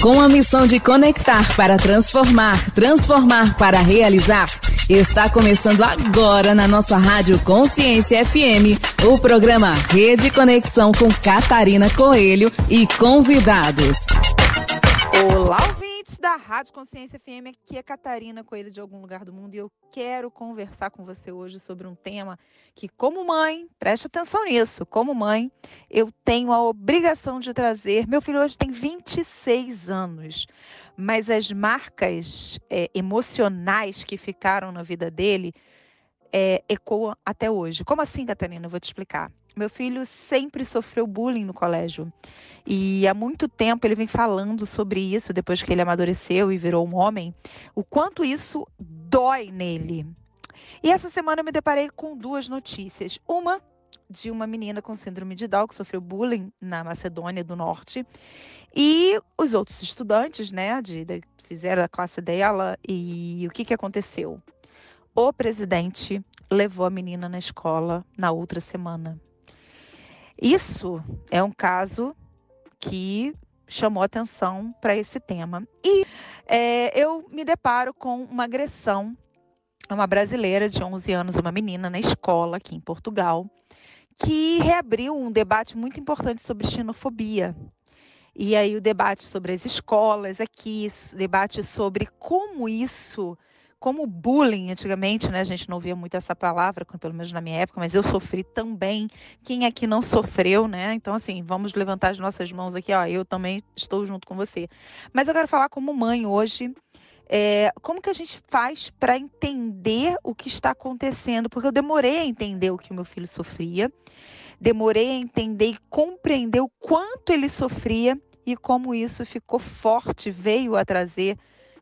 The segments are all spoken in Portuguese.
Com a missão de conectar para transformar, transformar para realizar, está começando agora na nossa Rádio Consciência FM o programa Rede Conexão com Catarina Coelho e convidados. Olá, ouvintes da Rádio Consciência FM. Aqui é Catarina Coelho de algum lugar do mundo e eu quero conversar com você hoje sobre um tema que, como mãe, preste atenção nisso, como mãe, eu tenho a obrigação de trazer. Meu filho hoje tem 26 anos, mas as marcas é, emocionais que ficaram na vida dele é, ecoam até hoje. Como assim, Catarina? Eu vou te explicar. Meu filho sempre sofreu bullying no colégio. E há muito tempo ele vem falando sobre isso, depois que ele amadureceu e virou um homem, o quanto isso dói nele. E essa semana eu me deparei com duas notícias. Uma de uma menina com síndrome de Down que sofreu bullying na Macedônia do Norte. E os outros estudantes, né, de, de fizeram a classe dela. E o que, que aconteceu? O presidente levou a menina na escola na outra semana. Isso é um caso que chamou atenção para esse tema. E é, eu me deparo com uma agressão a uma brasileira de 11 anos, uma menina na escola aqui em Portugal, que reabriu um debate muito importante sobre xenofobia. E aí o debate sobre as escolas aqui, debate sobre como isso como bullying, antigamente, né, a gente não ouvia muito essa palavra, pelo menos na minha época, mas eu sofri também. Quem aqui não sofreu, né? Então, assim, vamos levantar as nossas mãos aqui, ó. Eu também estou junto com você. Mas eu quero falar como mãe hoje. É, como que a gente faz para entender o que está acontecendo? Porque eu demorei a entender o que o meu filho sofria, demorei a entender e compreender o quanto ele sofria e como isso ficou forte, veio a trazer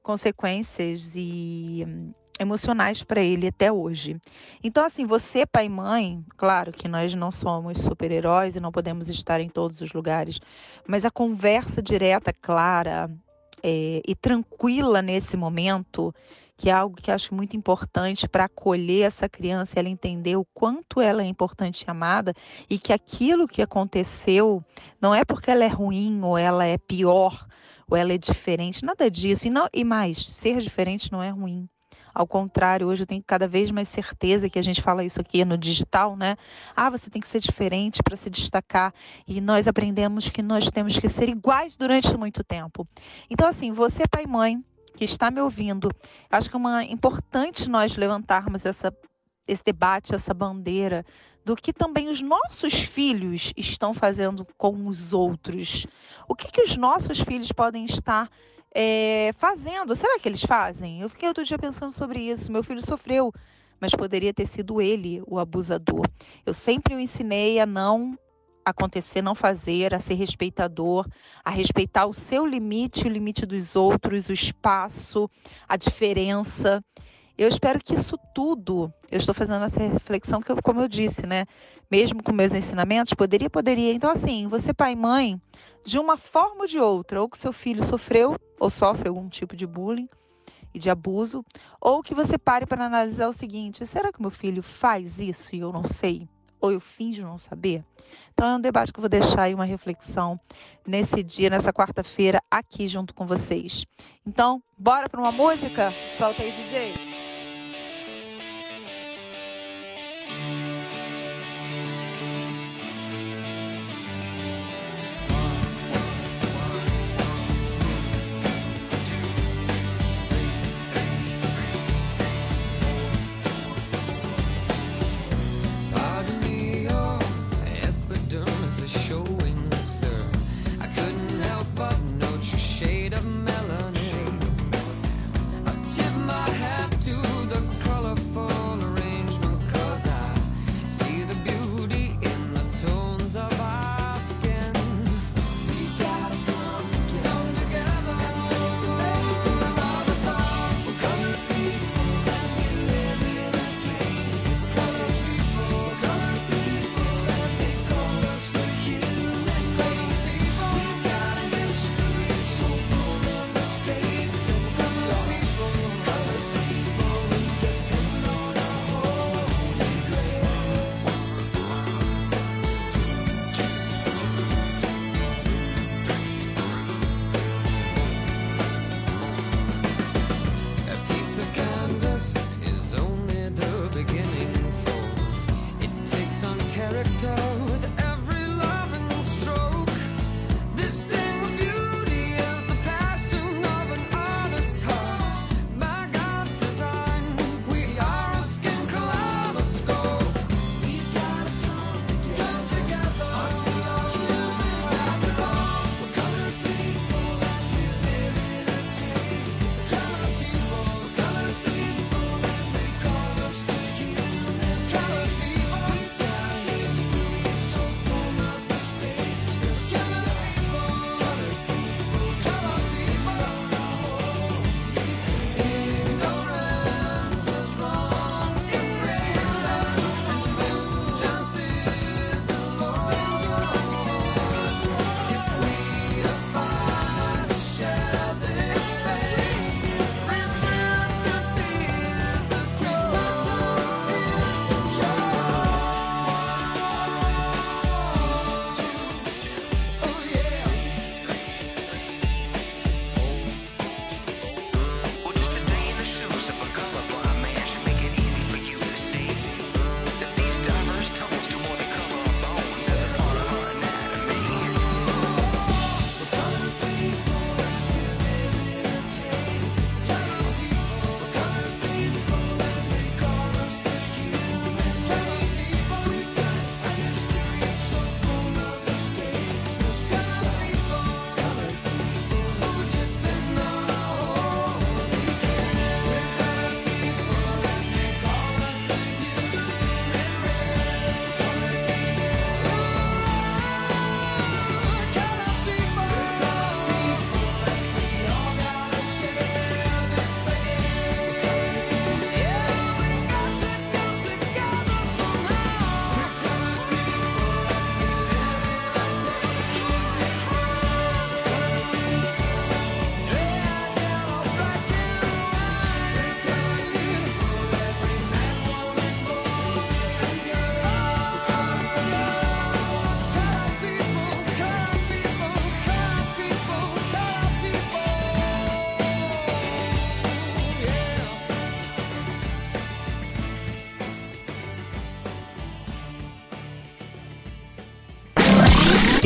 consequências e hum, emocionais para ele até hoje. Então, assim, você, pai e mãe, claro que nós não somos super-heróis e não podemos estar em todos os lugares, mas a conversa direta, clara é, e tranquila nesse momento, que é algo que acho muito importante para acolher essa criança, ela entender o quanto ela é importante e amada e que aquilo que aconteceu não é porque ela é ruim ou ela é pior ou ela é diferente, nada disso. E, não, e mais, ser diferente não é ruim. Ao contrário, hoje eu tenho cada vez mais certeza que a gente fala isso aqui no digital, né? Ah, você tem que ser diferente para se destacar. E nós aprendemos que nós temos que ser iguais durante muito tempo. Então, assim, você, pai e mãe, que está me ouvindo, acho que é uma, importante nós levantarmos essa, esse debate, essa bandeira do que também os nossos filhos estão fazendo com os outros. O que, que os nossos filhos podem estar é, fazendo? Será que eles fazem? Eu fiquei outro dia pensando sobre isso. Meu filho sofreu, mas poderia ter sido ele o abusador. Eu sempre o ensinei a não acontecer, não fazer, a ser respeitador, a respeitar o seu limite, o limite dos outros, o espaço, a diferença. Eu espero que isso tudo, eu estou fazendo essa reflexão que, eu, como eu disse, né? Mesmo com meus ensinamentos, poderia, poderia. Então, assim, você, pai e mãe, de uma forma ou de outra, ou que seu filho sofreu ou sofre algum tipo de bullying e de abuso, ou que você pare para analisar o seguinte: será que meu filho faz isso e eu não sei? Ou eu finjo não saber? Então, é um debate que eu vou deixar aí uma reflexão nesse dia, nessa quarta-feira, aqui junto com vocês. Então, bora para uma música? Solta aí, DJ.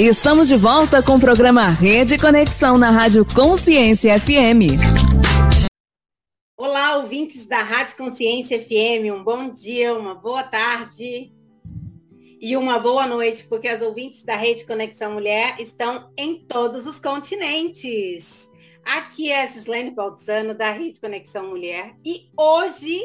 Estamos de volta com o programa Rede Conexão na Rádio Consciência FM. Olá, ouvintes da Rádio Consciência FM, um bom dia, uma boa tarde e uma boa noite, porque as ouvintes da Rede Conexão Mulher estão em todos os continentes. Aqui é a Gislaine Baltzano, da Rede Conexão Mulher, e hoje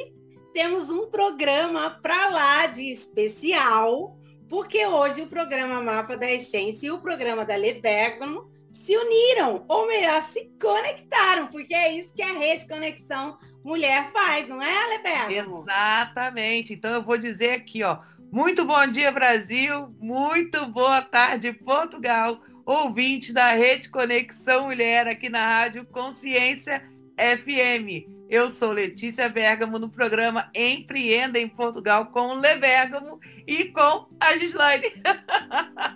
temos um programa para lá de especial porque hoje o programa Mapa da Essência e o programa da Lebergamo se uniram, ou melhor, se conectaram, porque é isso que a Rede Conexão Mulher faz, não é, Lebergamo? Exatamente. Então eu vou dizer aqui, ó, muito bom dia, Brasil, muito boa tarde, Portugal, ouvintes da Rede Conexão Mulher aqui na Rádio Consciência FM. Eu sou Letícia Bergamo no programa Empreenda em Portugal com o Le Bergamo e com a Gislaine.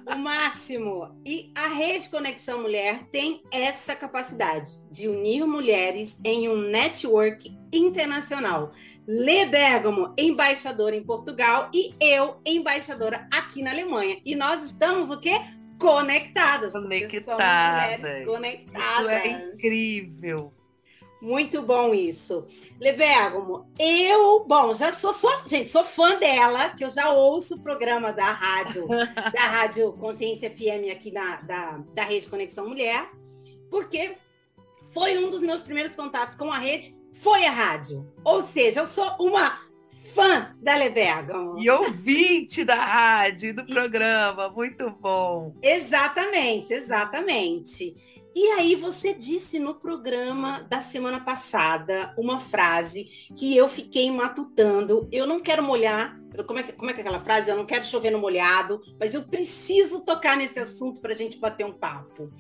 O máximo. E a Rede Conexão Mulher tem essa capacidade de unir mulheres em um network internacional. Le Bergamo, embaixadora em Portugal, e eu, embaixadora aqui na Alemanha. E nós estamos o quê? Conectadas. Conectadas. Conectadas. Isso é incrível. Muito bom isso. Lebergomo, eu, bom, já sou, sou, gente, sou fã dela, que eu já ouço o programa da rádio, da Rádio Consciência FM aqui na, da, da Rede Conexão Mulher, porque foi um dos meus primeiros contatos com a rede, foi a rádio. Ou seja, eu sou uma fã da Lebergamo. E ouvinte da rádio e do programa, muito bom. Exatamente, exatamente. E aí você disse no programa da semana passada uma frase que eu fiquei matutando. Eu não quero molhar. Como é, que, como é que é aquela frase? Eu não quero chover no molhado, mas eu preciso tocar nesse assunto para a gente bater um papo.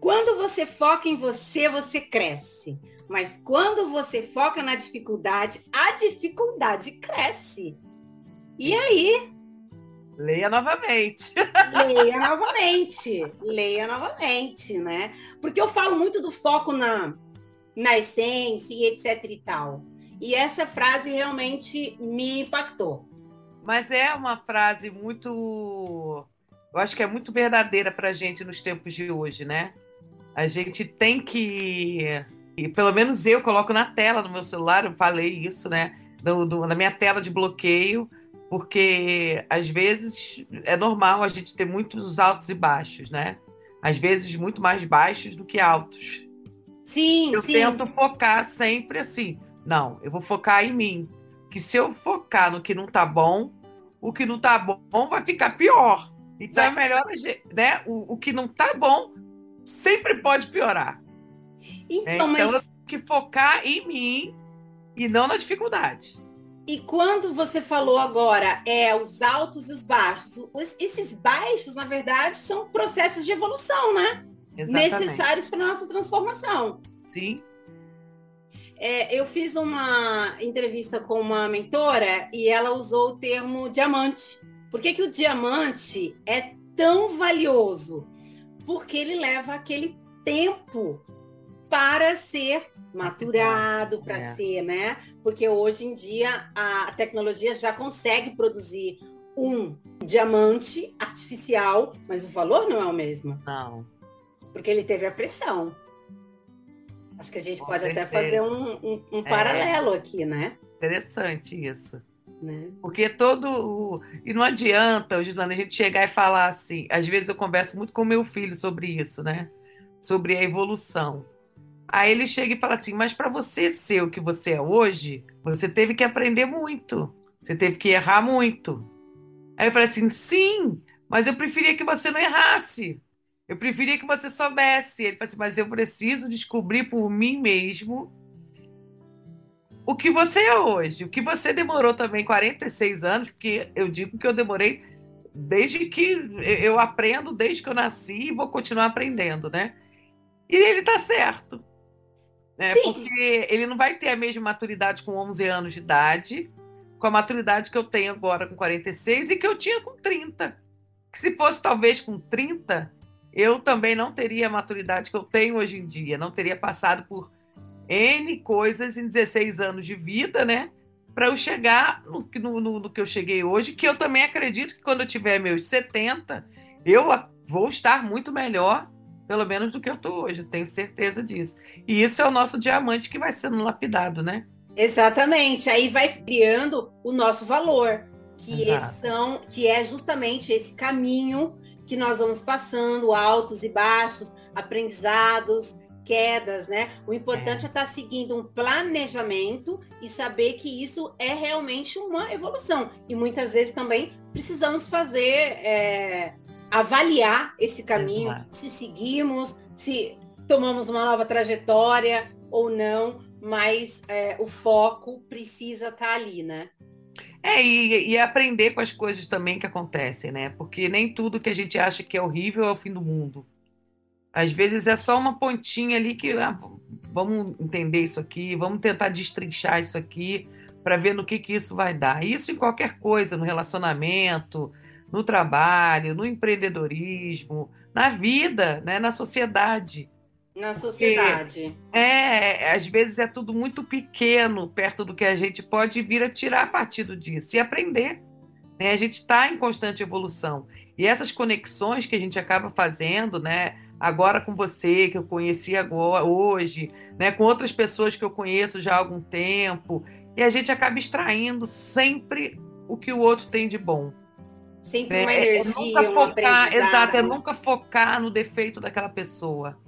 Quando você foca em você, você cresce. Mas quando você foca na dificuldade, a dificuldade cresce. E aí, Leia novamente. Leia novamente. Leia novamente, né? Porque eu falo muito do foco na, na essência e etc e tal. E essa frase realmente me impactou. Mas é uma frase muito. Eu acho que é muito verdadeira para a gente nos tempos de hoje, né? A gente tem que. E pelo menos eu coloco na tela do meu celular, eu falei isso, né? Do, do, na minha tela de bloqueio porque às vezes é normal a gente ter muitos altos e baixos, né? Às vezes muito mais baixos do que altos. Sim, eu sim. tento focar sempre assim. Não, eu vou focar em mim. Que se eu focar no que não tá bom, o que não tá bom vai ficar pior. Então é vai. é melhor, né? O, o que não tá bom sempre pode piorar. Então, é, então mas... eu tenho que focar em mim e não na dificuldade. E quando você falou agora, é os altos e os baixos, os, esses baixos, na verdade, são processos de evolução, né? Exatamente. Necessários para nossa transformação. Sim. É, eu fiz uma entrevista com uma mentora e ela usou o termo diamante. Por que, que o diamante é tão valioso? Porque ele leva aquele tempo para ser maturado, para é. ser, né? Porque hoje em dia a tecnologia já consegue produzir um diamante artificial, mas o valor não é o mesmo. Não. Porque ele teve a pressão. Acho que a gente Com pode certeza. até fazer um, um, um é. paralelo aqui, né? Interessante isso. Né? Porque todo. E não adianta, Gislane, a gente chegar e falar assim. Às vezes eu converso muito com meu filho sobre isso, né? Sobre a evolução. Aí ele chega e fala assim: Mas para você ser o que você é hoje, você teve que aprender muito. Você teve que errar muito. Aí eu falei assim: Sim, mas eu preferia que você não errasse. Eu preferia que você soubesse. Ele falou assim: Mas eu preciso descobrir por mim mesmo o que você é hoje. O que você demorou também 46 anos, porque eu digo que eu demorei desde que eu aprendo, desde que eu nasci e vou continuar aprendendo, né? E ele tá certo. Né? Porque ele não vai ter a mesma maturidade com 11 anos de idade, com a maturidade que eu tenho agora com 46 e que eu tinha com 30. Que se fosse talvez com 30, eu também não teria a maturidade que eu tenho hoje em dia, não teria passado por N coisas em 16 anos de vida, né? Para eu chegar no, no, no, que eu cheguei hoje, que eu também acredito que quando eu tiver meus 70, eu vou estar muito melhor, pelo menos do que eu estou hoje, tenho certeza disso. E isso é o nosso diamante que vai sendo lapidado, né? Exatamente. Aí vai criando o nosso valor, que são, que é justamente esse caminho que nós vamos passando, altos e baixos, aprendizados, quedas, né? O importante é, é estar tá seguindo um planejamento e saber que isso é realmente uma evolução. E muitas vezes também precisamos fazer, é, avaliar esse caminho, se seguimos, se tomamos uma nova trajetória ou não, mas é, o foco precisa estar tá ali, né? É, e, e, aprender com as coisas também que acontecem, né? Porque nem tudo que a gente acha que é horrível é o fim do mundo. Às vezes é só uma pontinha ali que ah, vamos entender isso aqui, vamos tentar destrinchar isso aqui para ver no que, que isso vai dar. Isso em qualquer coisa, no relacionamento, no trabalho, no empreendedorismo, na vida, né? na sociedade. Na sociedade. Porque, é, às vezes é tudo muito pequeno perto do que a gente pode vir a tirar partido disso e aprender. Né? A gente está em constante evolução. E essas conexões que a gente acaba fazendo, né? Agora com você, que eu conheci agora, hoje, né? com outras pessoas que eu conheço já há algum tempo, e a gente acaba extraindo sempre o que o outro tem de bom. Sempre uma é, energia, é nunca focar, Exato, é nunca focar no defeito daquela pessoa.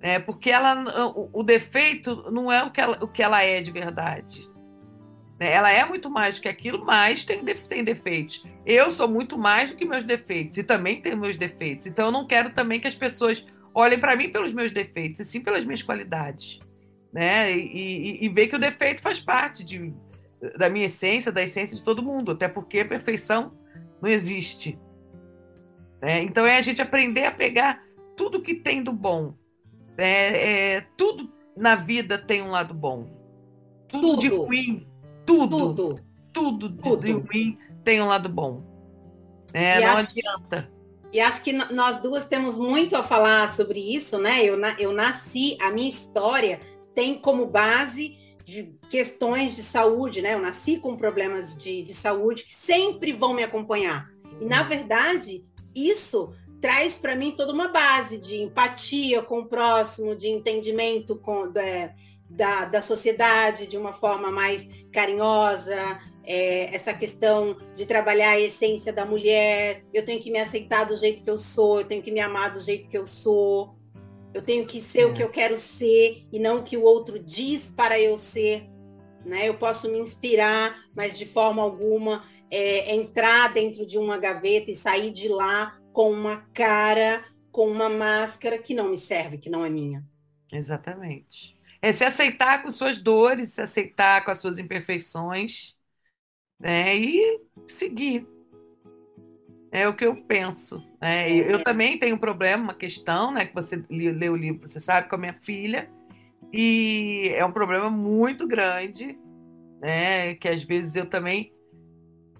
É, porque ela, o, o, defeito não é o que, ela, o que ela é de verdade. Né? Ela é muito mais do que aquilo, mas tem, tem defeitos. Eu sou muito mais do que meus defeitos e também tenho meus defeitos. Então eu não quero também que as pessoas olhem para mim pelos meus defeitos, e sim pelas minhas qualidades. Né? E, e, e ver que o defeito faz parte de, da minha essência, da essência de todo mundo, até porque a perfeição não existe. Né? Então é a gente aprender a pegar tudo que tem do bom é, é, tudo na vida tem um lado bom. Tudo, tudo. de ruim, tudo, tudo, tudo, tudo, de ruim tem um lado bom. É, não adianta. Que, e acho que nós duas temos muito a falar sobre isso, né? Eu, eu nasci, a minha história tem como base de questões de saúde, né? Eu nasci com problemas de, de saúde que sempre vão me acompanhar. E, na verdade, isso traz para mim toda uma base de empatia com o próximo, de entendimento com, é, da, da sociedade de uma forma mais carinhosa, é, essa questão de trabalhar a essência da mulher. Eu tenho que me aceitar do jeito que eu sou, eu tenho que me amar do jeito que eu sou, eu tenho que ser é. o que eu quero ser e não o que o outro diz para eu ser. Né? Eu posso me inspirar, mas de forma alguma é, entrar dentro de uma gaveta e sair de lá com uma cara, com uma máscara que não me serve, que não é minha. Exatamente. É se aceitar com suas dores, se aceitar com as suas imperfeições, né? E seguir. É o que eu penso. Né? É. Eu também tenho um problema, uma questão, né? Que você leu o livro, você sabe, com a minha filha. E é um problema muito grande, né? Que às vezes eu também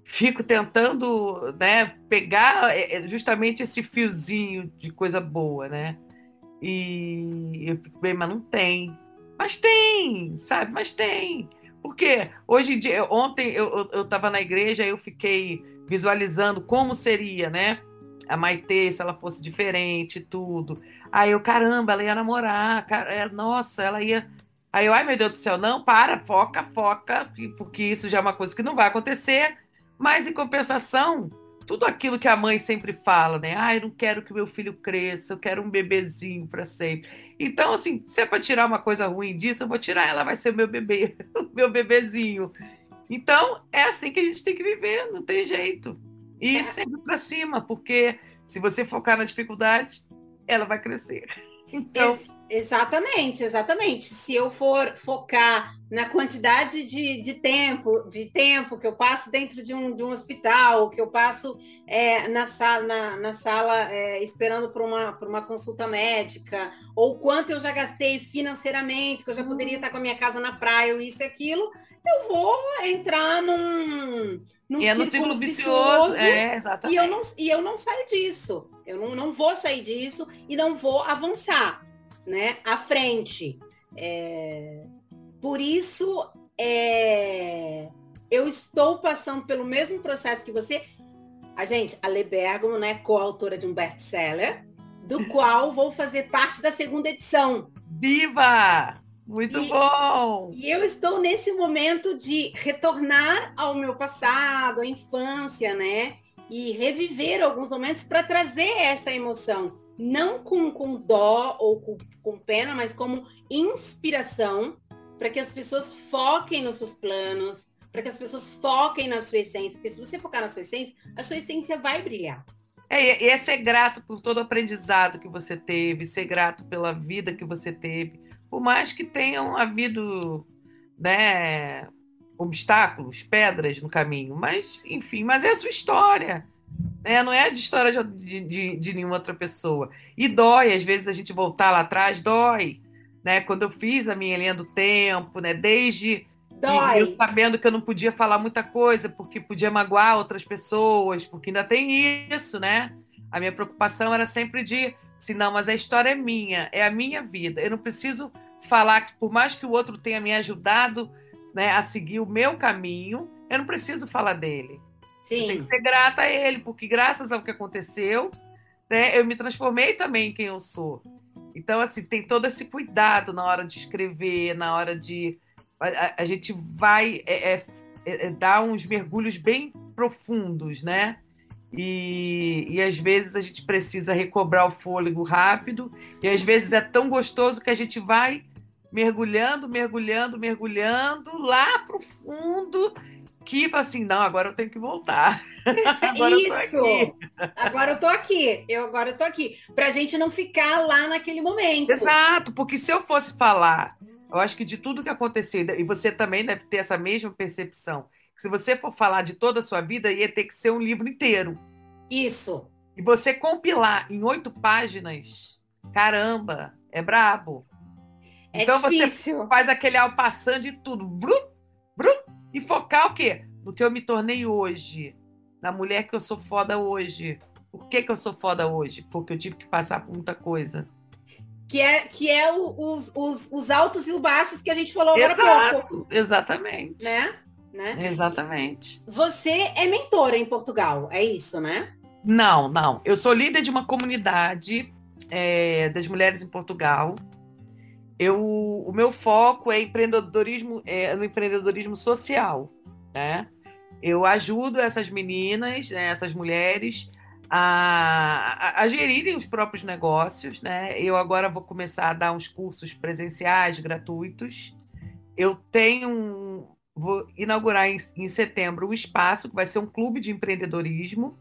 fico tentando né, pegar é, é, justamente esse fiozinho de coisa boa, né? E eu fico bem, mas não tem. Mas tem, sabe? Mas tem. Porque hoje em dia, ontem eu estava na igreja, eu fiquei visualizando como seria, né? A Maitê, se ela fosse diferente, tudo. Aí eu, caramba, ela ia namorar, cara, nossa, ela ia. Aí eu, ai meu Deus do céu, não, para, foca, foca, porque isso já é uma coisa que não vai acontecer. Mas, em compensação, tudo aquilo que a mãe sempre fala, né? Ah, eu não quero que meu filho cresça, eu quero um bebezinho para sempre. Então, assim, se é para tirar uma coisa ruim disso, eu vou tirar, ela vai ser meu bebê, meu bebezinho. Então, é assim que a gente tem que viver, não tem jeito. E é. sempre para cima, porque se você focar na dificuldade, ela vai crescer. Então... Ex exatamente, exatamente. Se eu for focar na quantidade de, de tempo, de tempo que eu passo dentro de um, de um hospital, que eu passo é, na sala, na, na sala é, esperando por uma, por uma consulta médica, ou quanto eu já gastei financeiramente, que eu já poderia estar com a minha casa na praia, ou isso e aquilo, eu vou entrar num, num e é círculo, círculo vicioso, vicioso é, e, eu não, e eu não saio disso. Eu não, não vou sair disso e não vou avançar né, à frente. É... Por isso, é... eu estou passando pelo mesmo processo que você A gente, a Lê Bergamo, né, coautora de um best-seller, do qual vou fazer parte da segunda edição. Viva! Muito e, bom! E eu estou nesse momento de retornar ao meu passado, à infância, né? E reviver alguns momentos para trazer essa emoção. Não com, com dó ou com, com pena, mas como inspiração para que as pessoas foquem nos seus planos, para que as pessoas foquem na sua essência. Porque se você focar na sua essência, a sua essência vai brilhar. É, e é ser grato por todo o aprendizado que você teve, ser grato pela vida que você teve, por mais que tenham havido né, obstáculos, pedras no caminho, mas enfim, mas é a sua história. Né? Não é de história de, de, de nenhuma outra pessoa. E dói, às vezes, a gente voltar lá atrás, dói. Né? Quando eu fiz a minha linha do tempo, né? desde Dói. eu sabendo que eu não podia falar muita coisa, porque podia magoar outras pessoas, porque ainda tem isso, né? A minha preocupação era sempre de, se não, mas a história é minha, é a minha vida. Eu não preciso falar que, por mais que o outro tenha me ajudado né, a seguir o meu caminho, eu não preciso falar dele. Sim. Tem que ser grata a ele, porque graças ao que aconteceu, né, eu me transformei também em quem eu sou. Então, assim, tem todo esse cuidado na hora de escrever, na hora de a, a gente vai é, é, é, dar uns mergulhos bem profundos, né? E, e às vezes a gente precisa recobrar o fôlego rápido, e às vezes é tão gostoso que a gente vai mergulhando, mergulhando, mergulhando lá para o fundo, que assim, não, agora eu tenho que voltar. agora Isso! Eu agora eu tô aqui, eu agora eu tô aqui. Pra gente não ficar lá naquele momento. Exato, porque se eu fosse falar eu acho que de tudo que aconteceu, e você também deve ter essa mesma percepção, que se você for falar de toda a sua vida, ia ter que ser um livro inteiro. Isso. E você compilar em oito páginas, caramba, é brabo. É então difícil. você faz aquele alpaçando de tudo, brum, brum, e focar o quê? No que eu me tornei hoje, na mulher que eu sou foda hoje. Por que, que eu sou foda hoje? Porque eu tive que passar por muita coisa que é, que é o, os, os, os altos e os baixos que a gente falou agora há pouco. Exatamente. Né? né? Exatamente. Você é mentora em Portugal, é isso, né? Não, não. Eu sou líder de uma comunidade é, das mulheres em Portugal. Eu, o meu foco é empreendedorismo, é, no empreendedorismo social, né? Eu ajudo essas meninas, né, essas mulheres, a, a, a, gerirem os próprios negócios, né? Eu agora vou começar a dar uns cursos presenciais gratuitos. Eu tenho um, vou inaugurar em, em setembro um espaço que vai ser um clube de empreendedorismo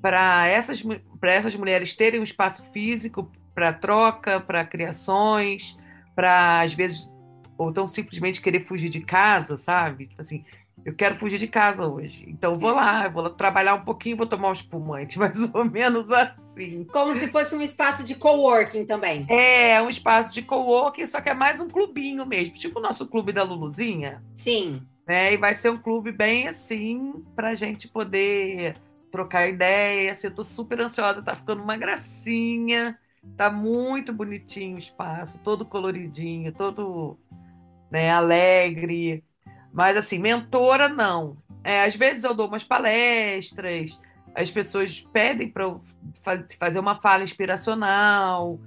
para essas, para essas mulheres terem um espaço físico para troca, para criações, para às vezes ou tão simplesmente querer fugir de casa, sabe? Tipo assim, eu quero fugir de casa hoje. Então vou lá, vou lá trabalhar um pouquinho, vou tomar um espumante, mais ou menos assim. Como se fosse um espaço de coworking também. É, um espaço de coworking, só que é mais um clubinho mesmo, tipo o nosso clube da Luluzinha. Sim. É, e vai ser um clube bem assim pra gente poder trocar ideia. Assim, eu tô super ansiosa, tá ficando uma gracinha. Tá muito bonitinho o espaço, todo coloridinho, todo né, alegre. Mas, assim, mentora, não. É, às vezes eu dou umas palestras, as pessoas pedem para eu fazer uma fala inspiracional,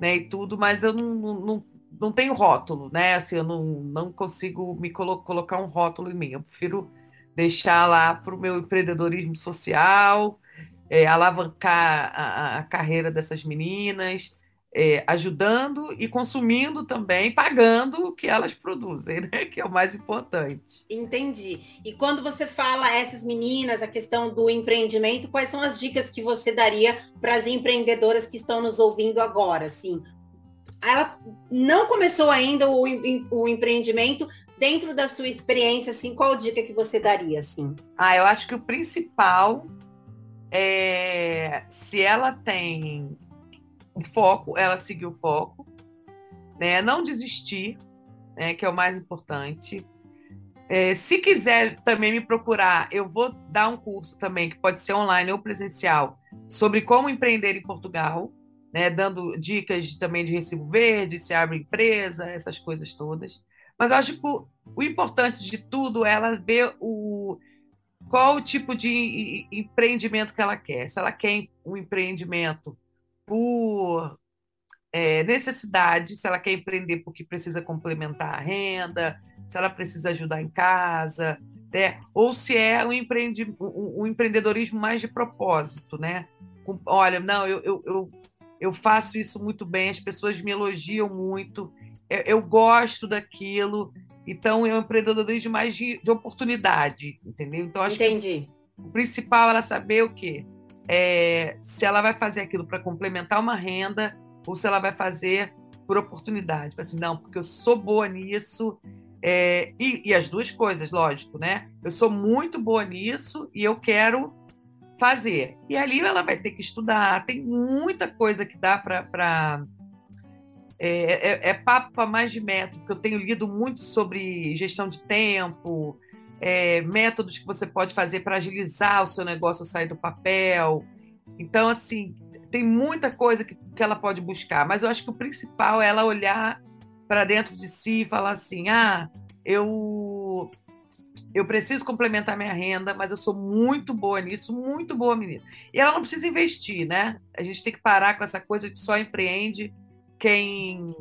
né, e tudo, mas eu não, não, não tenho rótulo, né? Assim, eu não, não consigo me colo colocar um rótulo em mim. Eu prefiro deixar lá para o meu empreendedorismo social, é, alavancar a, a, carreira dessas meninas, é, ajudando e consumindo também, pagando o que elas produzem, né? que é o mais importante. Entendi. E quando você fala essas meninas, a questão do empreendimento, quais são as dicas que você daria para as empreendedoras que estão nos ouvindo agora? Assim, ela não começou ainda o, o empreendimento dentro da sua experiência, assim, qual dica que você daria, assim? Ah, eu acho que o principal é se ela tem o foco, ela seguir o foco, né? Não desistir, né? Que é o mais importante. É, se quiser também me procurar, eu vou dar um curso também, que pode ser online ou presencial, sobre como empreender em Portugal, né? Dando dicas também de recibo verde, se abre empresa, essas coisas todas. Mas eu acho que o, o importante de tudo é ela ver o qual o tipo de empreendimento que ela quer. Se ela quer um empreendimento por é, necessidade, se ela quer empreender porque precisa complementar a renda, se ela precisa ajudar em casa, né? ou se é um, empreendi um, empreendedorismo mais de propósito, né? Olha, não, eu, eu, eu, eu, faço isso muito bem, as pessoas me elogiam muito, eu, eu gosto daquilo, então é um empreendedorismo mais de, de oportunidade, entendeu? Então acho Entendi. que o principal é ela saber o quê? É, se ela vai fazer aquilo para complementar uma renda ou se ela vai fazer por oportunidade. Assim, não, porque eu sou boa nisso. É, e, e, as duas coisas, lógico, né? Eu sou muito boa nisso e eu quero fazer. E ali ela vai ter que estudar. Tem muita coisa que dá para. É, é, é, papo para mais de método, porque eu tenho lido muito sobre gestão de tempo, é, métodos que você pode fazer para agilizar o seu negócio sair do papel. Então, assim, tem muita coisa que, que ela pode buscar, mas eu acho que o principal é ela olhar para dentro de si e falar assim: ah, eu eu preciso complementar minha renda, mas eu sou muito boa nisso, muito boa menina. E ela não precisa investir, né? A gente tem que parar com essa coisa de só empreende quem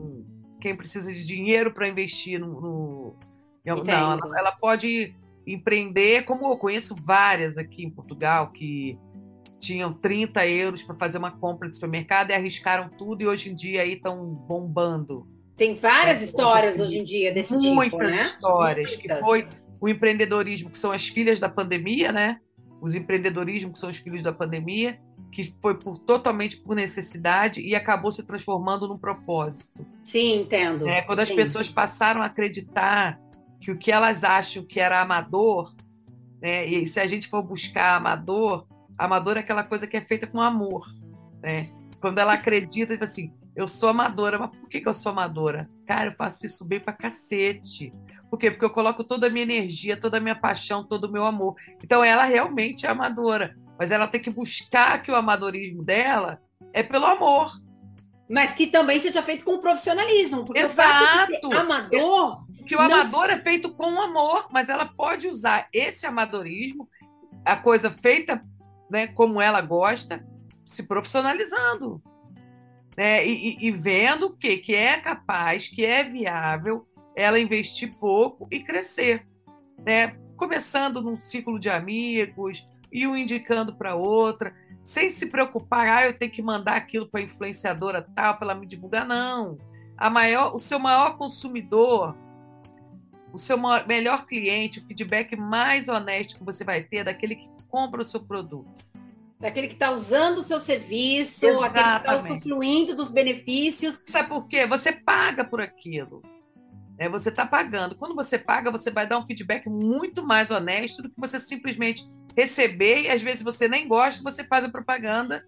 quem precisa de dinheiro para investir no, no... não, ela, ela pode empreender, como eu conheço várias aqui em Portugal que tinham 30 euros para fazer uma compra de supermercado e arriscaram tudo e hoje em dia aí estão bombando. Tem várias é, histórias hoje em dia desse muitas tipo, né? histórias, muitas. que foi o empreendedorismo, que são as filhas da pandemia, né? Os empreendedorismo, que são os filhos da pandemia, que foi por, totalmente por necessidade e acabou se transformando num propósito. Sim, entendo. É, quando as Sim. pessoas passaram a acreditar que o que elas acham que era amador, né? e se a gente for buscar amador, Amadora é aquela coisa que é feita com amor, né? Quando ela acredita, tipo assim, eu sou amadora, mas por que, que eu sou amadora? Cara, eu faço isso bem pra cacete. Por quê? Porque eu coloco toda a minha energia, toda a minha paixão, todo o meu amor. Então ela realmente é amadora, mas ela tem que buscar que o amadorismo dela é pelo amor. Mas que também seja feito com profissionalismo, porque Exato. o fato de ser amador. Que o amador é feito com amor, mas ela pode usar esse amadorismo, a coisa feita né, como ela gosta, se profissionalizando. Né, e, e, vendo que, que é capaz, que é viável ela investir pouco e crescer. Né? Começando num ciclo de amigos, e um indicando para outra, sem se preocupar, ah, eu tenho que mandar aquilo para a influenciadora tal, para ela me divulgar. Não. A maior, o seu maior consumidor, o seu maior, melhor cliente, o feedback mais honesto que você vai ter é daquele que compra o seu produto. Daquele que está usando o seu serviço, Exatamente. aquele que está usufruindo dos benefícios. Sabe por quê? Você paga por aquilo. É, você está pagando. Quando você paga, você vai dar um feedback muito mais honesto do que você simplesmente receber e às vezes você nem gosta, você faz a propaganda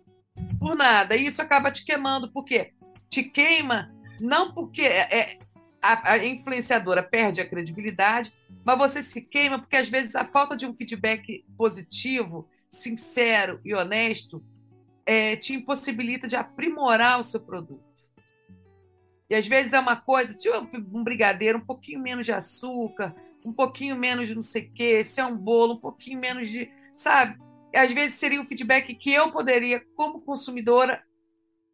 por nada. E isso acaba te queimando. Por quê? Te queima não porque é, é a, a influenciadora perde a credibilidade, mas você se queima porque às vezes a falta de um feedback positivo, sincero e honesto é, te impossibilita de aprimorar o seu produto. E às vezes é uma coisa, tipo um brigadeiro, um pouquinho menos de açúcar, um pouquinho menos de não sei o quê, se é um bolo, um pouquinho menos de. Sabe? Às vezes seria um feedback que eu poderia, como consumidora,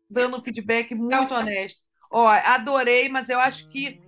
dando um feedback muito honesto. Ó, adorei, mas eu acho que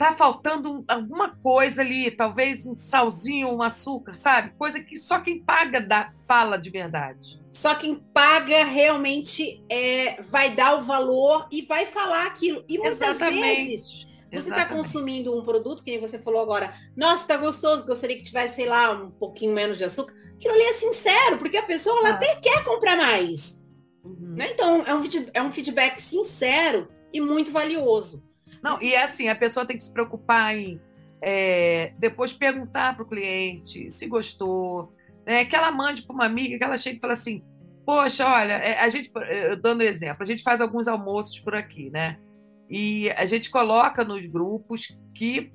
tá faltando alguma coisa ali, talvez um salzinho, um açúcar, sabe? Coisa que só quem paga dá, fala de verdade. Só quem paga realmente é, vai dar o valor e vai falar aquilo. E muitas Exatamente. vezes você está consumindo um produto, que nem você falou agora, nossa, tá gostoso, gostaria que tivesse, sei lá, um pouquinho menos de açúcar. Aquilo ali é sincero, porque a pessoa ela ah. até quer comprar mais. Uhum. Né? Então, é um, é um feedback sincero e muito valioso. Não, e é assim, a pessoa tem que se preocupar em é, depois perguntar para o cliente se gostou, né? que ela mande para uma amiga, que ela chegue e fala assim, poxa, olha, é, a gente, dando exemplo, a gente faz alguns almoços por aqui, né? E a gente coloca nos grupos que,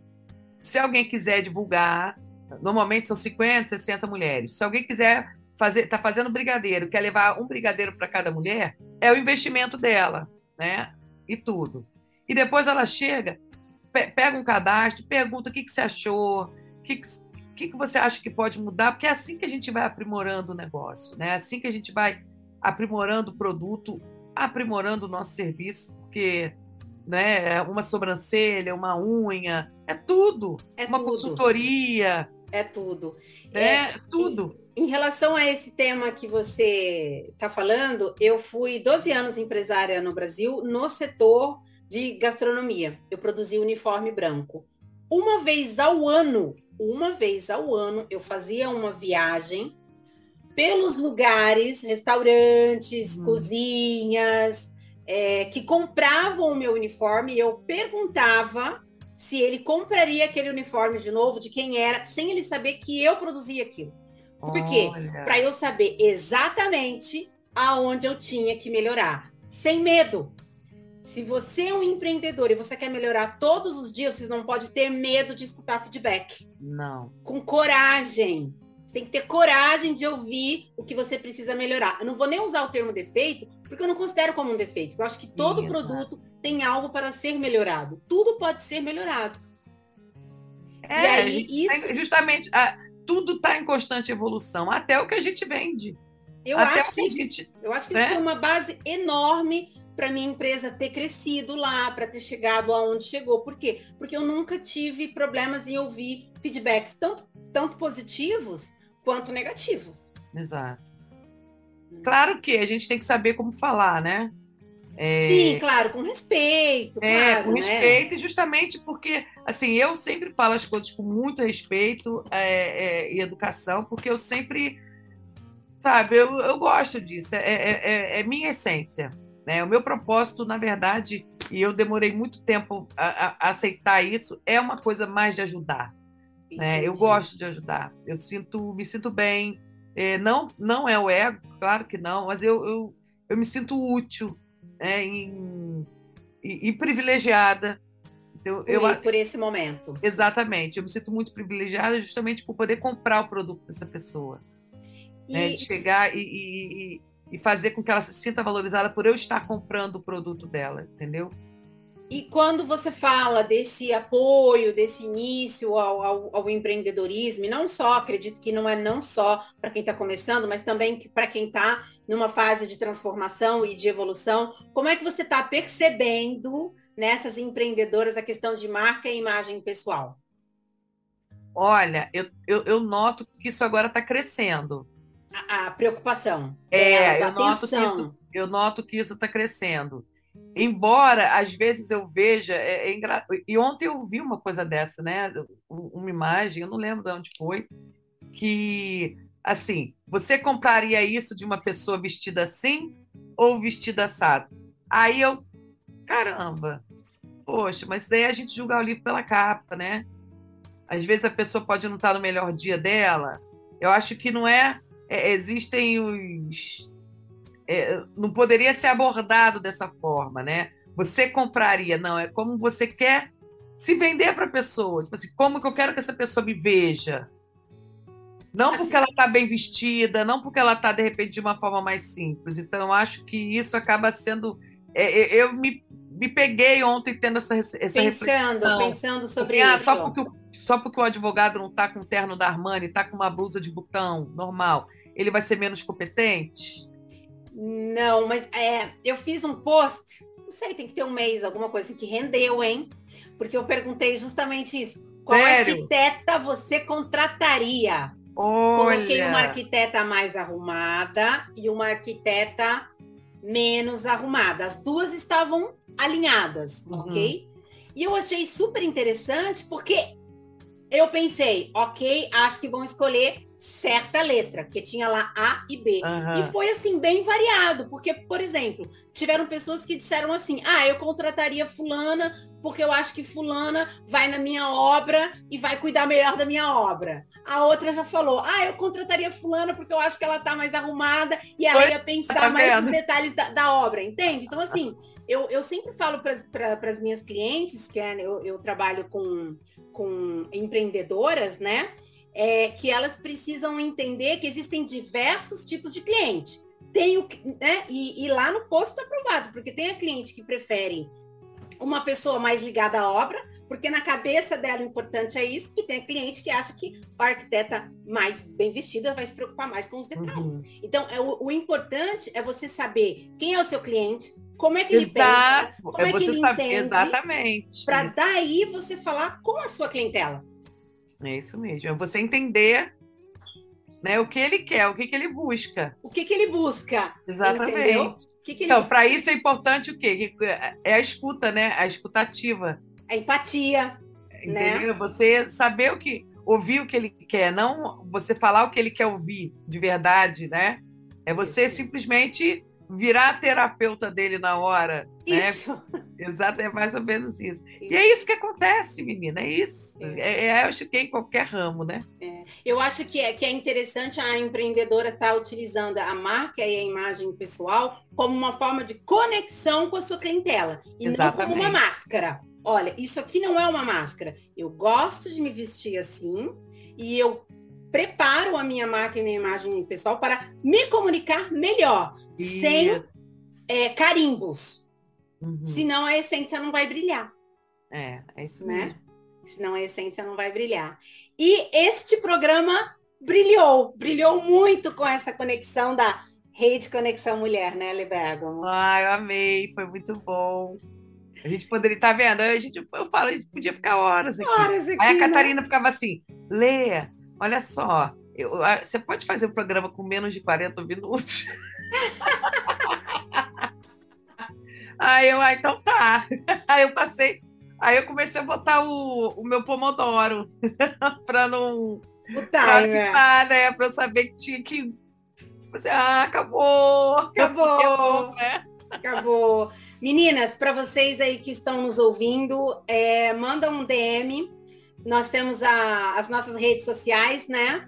se alguém quiser divulgar, normalmente são 50, 60 mulheres, se alguém quiser fazer, tá fazendo brigadeiro, quer levar um brigadeiro para cada mulher, é o investimento dela, né? E tudo. E depois ela chega, pega um cadastro, pergunta o que, que você achou, que que, que, que você acha que pode mudar? Porque é assim que a gente vai aprimorando o negócio, né? É assim que a gente vai aprimorando o produto, aprimorando o nosso serviço, porque né, uma sobrancelha, uma unha, é tudo. É uma tudo. consultoria. É tudo. É, é tudo. Em, em, relação a esse tema que você está falando, eu fui 12 anos empresária no Brasil no setor de gastronomia. Eu produzi uniforme branco. Uma vez ao ano uma vez ao ano eu fazia uma viagem pelos lugares, restaurantes, hum. cozinhas, é, que compravam o meu uniforme e eu perguntava se ele compraria aquele uniforme de novo, de quem era, sem ele saber que eu produzia aquilo. Por quê? Para eu saber exatamente aonde eu tinha que melhorar, sem medo. Se você é um empreendedor e você quer melhorar todos os dias, você não pode ter medo de escutar feedback. Não. Com coragem. Tem que ter coragem de ouvir o que você precisa melhorar. Eu não vou nem usar o termo defeito, porque eu não considero como um defeito. Eu acho que todo Isso, produto tem algo para ser melhorado. Tudo pode ser melhorado. É, e aí, isso... justamente, tudo está em constante evolução, até o que a gente vende. Eu acho que, isso, gente, eu acho que né? isso foi uma base enorme para minha empresa ter crescido lá, para ter chegado aonde chegou. Por quê? Porque eu nunca tive problemas em ouvir feedbacks tanto, tanto positivos quanto negativos. Exato. Claro que a gente tem que saber como falar, né? É... Sim, claro, com respeito. É, claro, com né? respeito, justamente porque, assim, eu sempre falo as coisas com muito respeito é, é, e educação, porque eu sempre, sabe, eu, eu gosto disso, é, é, é, é minha essência. Né? O meu propósito, na verdade, e eu demorei muito tempo a, a aceitar isso, é uma coisa mais de ajudar. Né? Eu gosto de ajudar. Eu sinto, me sinto bem. É, não, não é o ego, claro que não, mas eu, eu, eu me sinto útil né? em, e, e privilegiada. Eu, por, eu, por esse momento. Exatamente. Eu me sinto muito privilegiada justamente por poder comprar o produto dessa pessoa. E... Né? De chegar e, e, e fazer com que ela se sinta valorizada por eu estar comprando o produto dela, entendeu? E quando você fala desse apoio, desse início ao, ao, ao empreendedorismo, e não só, acredito que não é não só para quem está começando, mas também para quem está numa fase de transformação e de evolução, como é que você está percebendo nessas empreendedoras a questão de marca e imagem pessoal? Olha, eu, eu, eu noto que isso agora está crescendo a, preocupação. É, eu, noto isso, eu noto que isso está crescendo. Embora, às vezes, eu veja. É, é engra... E ontem eu vi uma coisa dessa, né? Uma imagem, eu não lembro de onde foi, que, assim, você compraria isso de uma pessoa vestida assim ou vestida assado? Aí eu, caramba, poxa, mas daí a gente julga o livro pela capa, né? Às vezes a pessoa pode não estar no melhor dia dela. Eu acho que não é é, existem os. É, não poderia ser abordado dessa forma, né? Você compraria, não, é como você quer se vender para a pessoa. Tipo assim, como que eu quero que essa pessoa me veja? Não assim, porque ela está bem vestida, não porque ela está, de repente, de uma forma mais simples. Então, eu acho que isso acaba sendo. É, é eu me, me peguei ontem tendo essa, essa pensando, reflexão. Pensando sobre assim, isso. Ah, só, porque o, só porque o advogado não está com o terno da Armani, está com uma blusa de botão normal ele vai ser menos competente? Não, mas é, eu fiz um post, não sei, tem que ter um mês, alguma coisa assim, que rendeu, hein? Porque eu perguntei justamente isso. Qual Sério? arquiteta você contrataria? Olha. Coloquei uma arquiteta mais arrumada e uma arquiteta menos arrumada. As duas estavam alinhadas, uhum. ok? E eu achei super interessante porque eu pensei, ok, acho que vão escolher certa letra, porque tinha lá A e B. Uhum. E foi assim, bem variado, porque, por exemplo, tiveram pessoas que disseram assim: ah, eu contrataria Fulana porque eu acho que Fulana vai na minha obra e vai cuidar melhor da minha obra. A outra já falou: ah, eu contrataria Fulana porque eu acho que ela tá mais arrumada e ela foi? ia pensar tá mais nos detalhes da, da, obra, entende? Então, assim, eu, eu sempre falo para as minhas clientes, que eu, eu trabalho com, com empreendedoras, né? É, que elas precisam entender que existem diversos tipos de cliente. Tem o, né, e, e lá no posto aprovado, porque tem a cliente que prefere uma pessoa mais ligada à obra, Porque na cabeça dela o importante é isso, e tem cliente que acha que a arquiteta mais bem vestida vai se preocupar mais com os detalhes. Uhum. Então, é, o, o, importante é você saber quem é o seu cliente, como é que ele Exato. pensa, como é, é que ele sabe, entende. Exatamente. Para daí você falar com a sua clientela. É isso mesmo. É você entender né, o que ele quer, o que, que ele busca. O que, que ele busca. Exatamente. Que que então, para isso é importante o quê? É a escuta, né? A escutativa. A empatia. Entendeu? Né? Você saber o que. Ouvir o que ele quer, não você falar o que ele quer ouvir de verdade, né? É você isso. simplesmente virar a terapeuta dele na hora. Né? Isso. Né? Exato, é mais ou menos isso. isso. E é isso que acontece, menina, é isso. É, é, é acho que é em qualquer ramo, né? É. Eu acho que é, que é interessante a empreendedora estar tá utilizando a marca e a imagem pessoal como uma forma de conexão com a sua clientela. E Exatamente. não como uma máscara. Olha, isso aqui não é uma máscara. Eu gosto de me vestir assim e eu preparo a minha marca e minha imagem pessoal para me comunicar melhor, e... sem é, carimbos. Uhum. Senão a essência não vai brilhar. É, é isso né? mesmo. Senão a essência não vai brilhar. E este programa brilhou, brilhou muito com essa conexão da Rede Conexão Mulher, né, Lebergo? Ah, eu amei, foi muito bom. A gente poderia estar tá vendo, a gente, eu falo, a gente podia ficar horas aqui. Horas aqui Aí a né? Catarina ficava assim, Lê, olha só, eu, você pode fazer o um programa com menos de 40 minutos? aí eu, ah, então tá. Aí eu passei, aí eu comecei a botar o, o meu pomodoro para não. O timer. Pra, né? Para eu saber que tinha que. Ah, acabou! Acabou! Acabou! Né? acabou. Meninas, para vocês aí que estão nos ouvindo, é, manda um DM. Nós temos a, as nossas redes sociais, né?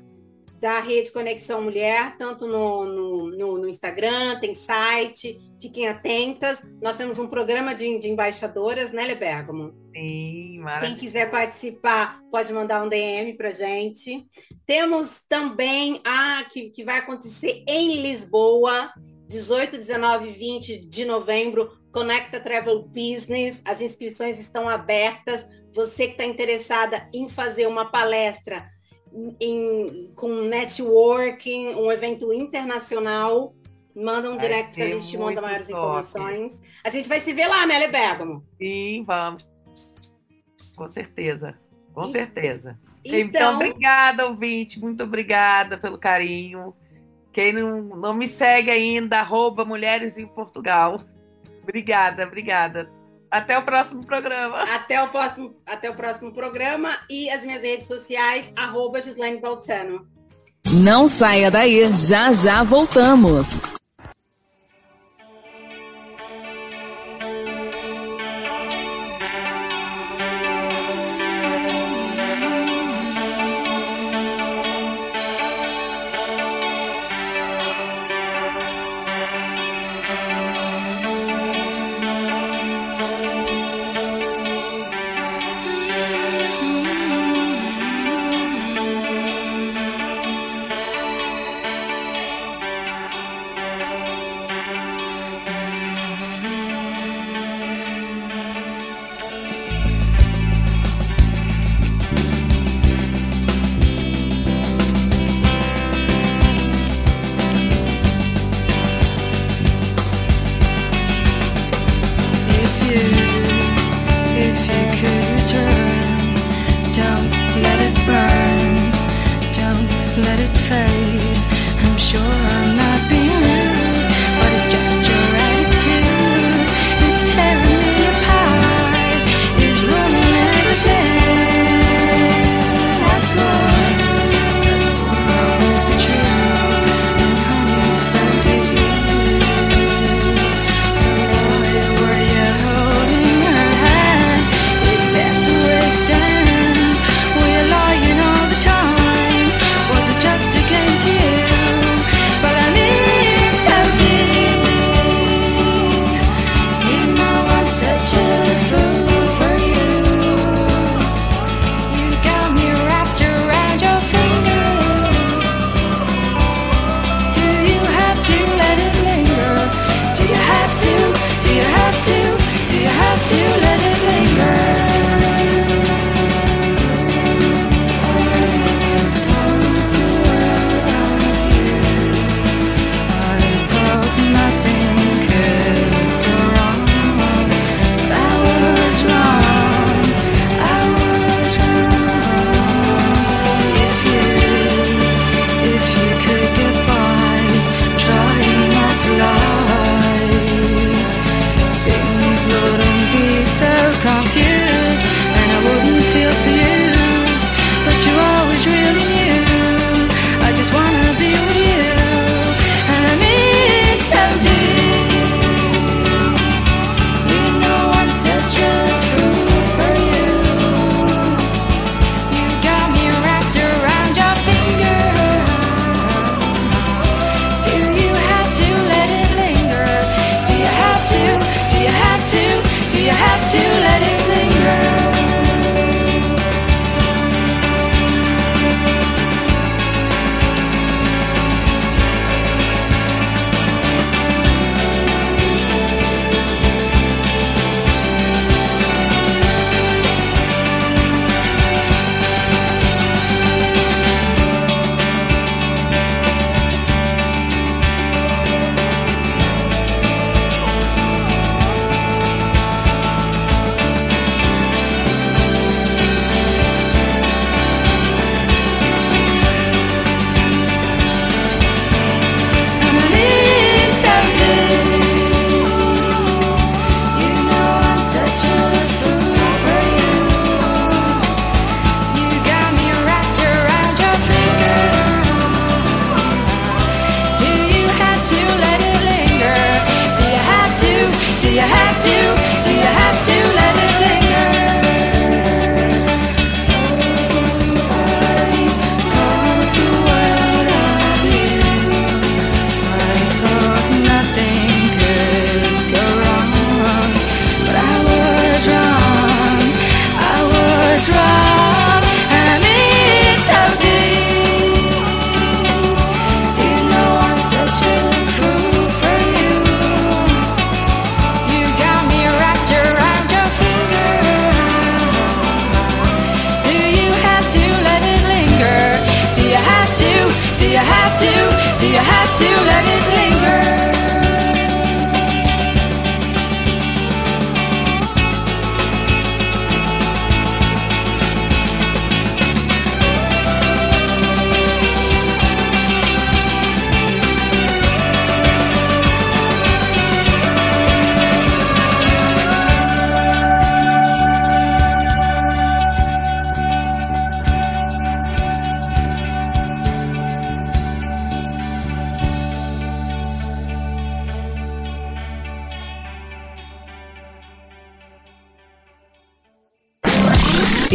da Rede Conexão Mulher, tanto no, no, no, no, Instagram, tem site, fiquem atentas. Nós temos um programa de, de embaixadoras, né, Lebergamo? Sim, maravilha. Quem quiser participar, pode mandar um DM para gente. Temos também a que, que vai acontecer em Lisboa, 18, 19 e 20 de novembro, Conecta Travel Business. As inscrições estão abertas. Você que está interessada em fazer uma palestra em, com networking, um evento internacional. Manda um vai direct que a gente te manda maiores top. informações. A gente vai se ver lá, né, Lebérgamo? Sim, vamos. Com certeza. Com e... certeza. Então... então, obrigada, ouvinte. Muito obrigada pelo carinho. Quem não, não me segue ainda, arroba Mulheres em Portugal. Obrigada, obrigada. Até o próximo programa. Até o próximo, até o próximo programa e as minhas redes sociais, arroba Gislaine Baltzano. Não saia daí, já já voltamos.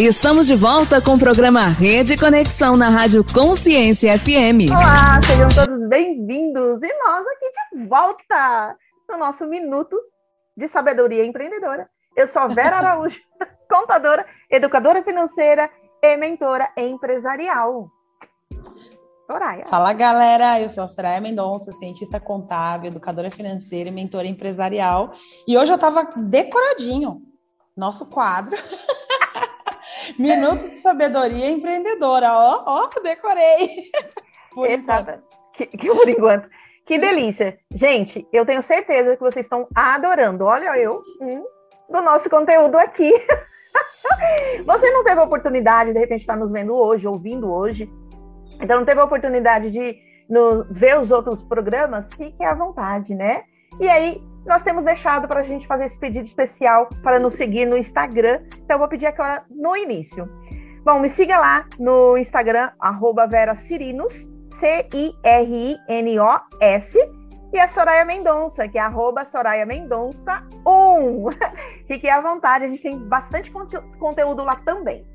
Estamos de volta com o programa Rede Conexão na Rádio Consciência FM. Olá, sejam todos bem-vindos e nós aqui de volta no nosso minuto de sabedoria empreendedora. Eu sou Vera Araújo, contadora, educadora financeira e mentora empresarial. Soraya. Fala galera, eu sou a Soraya Mendonça, cientista contábil, educadora financeira e mentora empresarial. E hoje eu estava decoradinho nosso quadro. Minuto de sabedoria empreendedora. Ó, ó, decorei. Por Exato. Que, que, por enquanto. Que delícia. Gente, eu tenho certeza que vocês estão adorando. Olha eu hum, do nosso conteúdo aqui. Você não teve a oportunidade, de repente, estar nos vendo hoje, ouvindo hoje. Então, não teve a oportunidade de no, ver os outros programas? Fique à vontade, né? E aí, nós temos deixado para a gente fazer esse pedido especial para nos seguir no Instagram. Então, eu vou pedir agora no início. Bom, me siga lá no Instagram, arroba Vera Cirinos, C-I-R-I-N-O-S, e a Soraya Mendonça, que é arroba Soraya Mendonça 1. Fique à vontade, a gente tem bastante conte conteúdo lá também.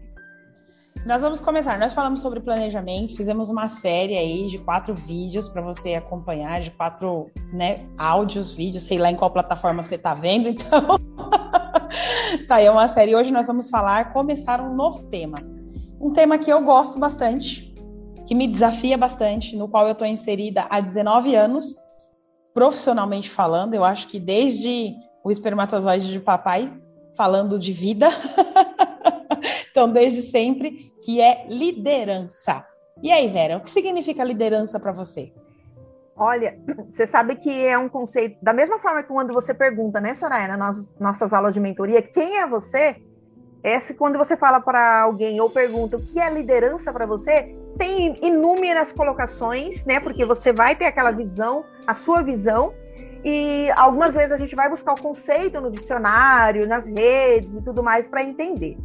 Nós vamos começar. Nós falamos sobre planejamento, fizemos uma série aí de quatro vídeos para você acompanhar, de quatro né, áudios, vídeos, sei lá em qual plataforma você está vendo, então. tá aí uma série. Hoje nós vamos falar, começar um novo tema. Um tema que eu gosto bastante, que me desafia bastante, no qual eu estou inserida há 19 anos, profissionalmente falando. Eu acho que desde o espermatozoide de papai, falando de vida. então, desde sempre, que é liderança. E aí, Vera, o que significa liderança para você? Olha, você sabe que é um conceito, da mesma forma que quando você pergunta, né, Soraya, nas nossas aulas de mentoria, quem é você? Esse, quando você fala para alguém ou pergunta o que é liderança para você, tem inúmeras colocações, né? Porque você vai ter aquela visão, a sua visão, e algumas vezes a gente vai buscar o conceito no dicionário, nas redes e tudo mais para entender.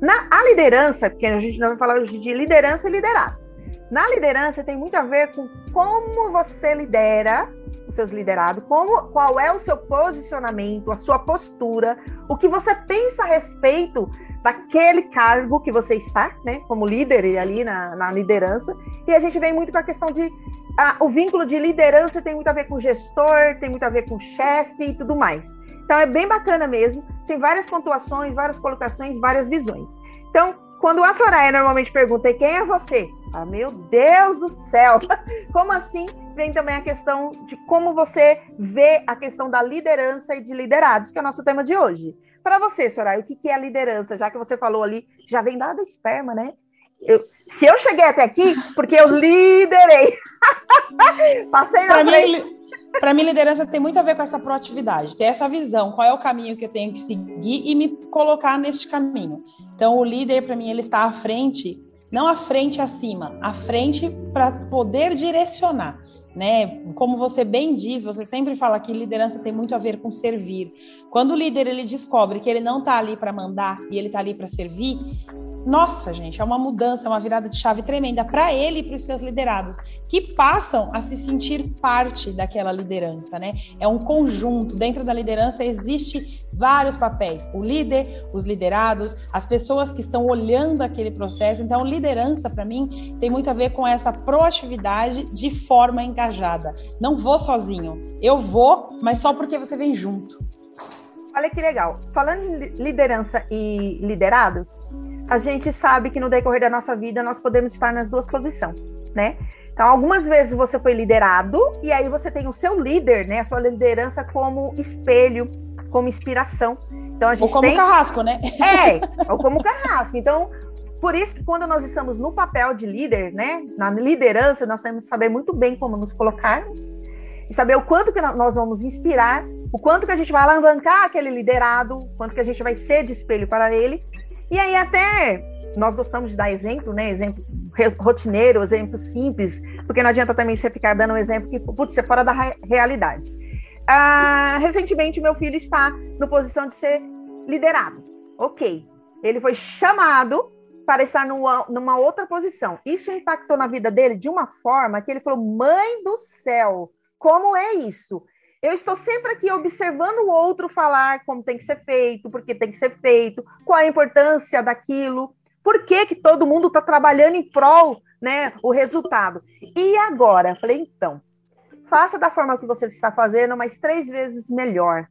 Na a liderança, porque a gente não vai falar hoje de liderança e liderados. Na liderança tem muito a ver com como você lidera os seus liderados, como, qual é o seu posicionamento, a sua postura, o que você pensa a respeito daquele cargo que você está, né, como líder ali na, na liderança. E a gente vem muito com a questão de a, o vínculo de liderança tem muito a ver com gestor, tem muito a ver com chefe e tudo mais. Então é bem bacana mesmo. Tem várias pontuações, várias colocações, várias visões. Então, quando a Soraya normalmente pergunta quem é você? Ah, meu Deus do céu! Como assim? Vem também a questão de como você vê a questão da liderança e de liderados, que é o nosso tema de hoje. Para você, Soraya, o que é liderança? Já que você falou ali, já vem dado esperma, né? Eu, se eu cheguei até aqui, porque eu liderei. Passei na pra frente. Para mim, liderança tem muito a ver com essa proatividade, ter essa visão, qual é o caminho que eu tenho que seguir e me colocar neste caminho. Então, o líder, para mim, ele está à frente, não à frente acima, à frente para poder direcionar. Né? Como você bem diz, você sempre fala que liderança tem muito a ver com servir. Quando o líder ele descobre que ele não está ali para mandar e ele está ali para servir, nossa, gente, é uma mudança, é uma virada de chave tremenda para ele e para os seus liderados, que passam a se sentir parte daquela liderança, né? É um conjunto. Dentro da liderança existe vários papéis: o líder, os liderados, as pessoas que estão olhando aquele processo. Então, liderança, para mim, tem muito a ver com essa proatividade de forma engajada. Não vou sozinho, eu vou, mas só porque você vem junto. Olha que legal. Falando em liderança e liderados, a gente sabe que no decorrer da nossa vida nós podemos estar nas duas posições, né? Então, algumas vezes você foi liderado e aí você tem o seu líder, né? A sua liderança como espelho, como inspiração. Então, a gente ou como tem... carrasco, né? É, ou como carrasco. Então, por isso que quando nós estamos no papel de líder, né, na liderança, nós temos que saber muito bem como nos colocarmos e saber o quanto que nós vamos inspirar, o quanto que a gente vai alavancar aquele liderado, o quanto que a gente vai ser de espelho para ele. E aí até nós gostamos de dar exemplo, né, exemplo rotineiro, exemplo simples, porque não adianta também você ficar dando um exemplo que, putz, é fora da realidade. Ah, recentemente, meu filho está na posição de ser liderado. Ok. Ele foi chamado para estar numa, numa outra posição. Isso impactou na vida dele de uma forma que ele falou: mãe do céu, como é isso? Eu estou sempre aqui observando o outro falar como tem que ser feito, porque tem que ser feito, qual a importância daquilo, por que, que todo mundo está trabalhando em prol, né, o resultado. E agora? Falei, então, faça da forma que você está fazendo, mas três vezes melhor.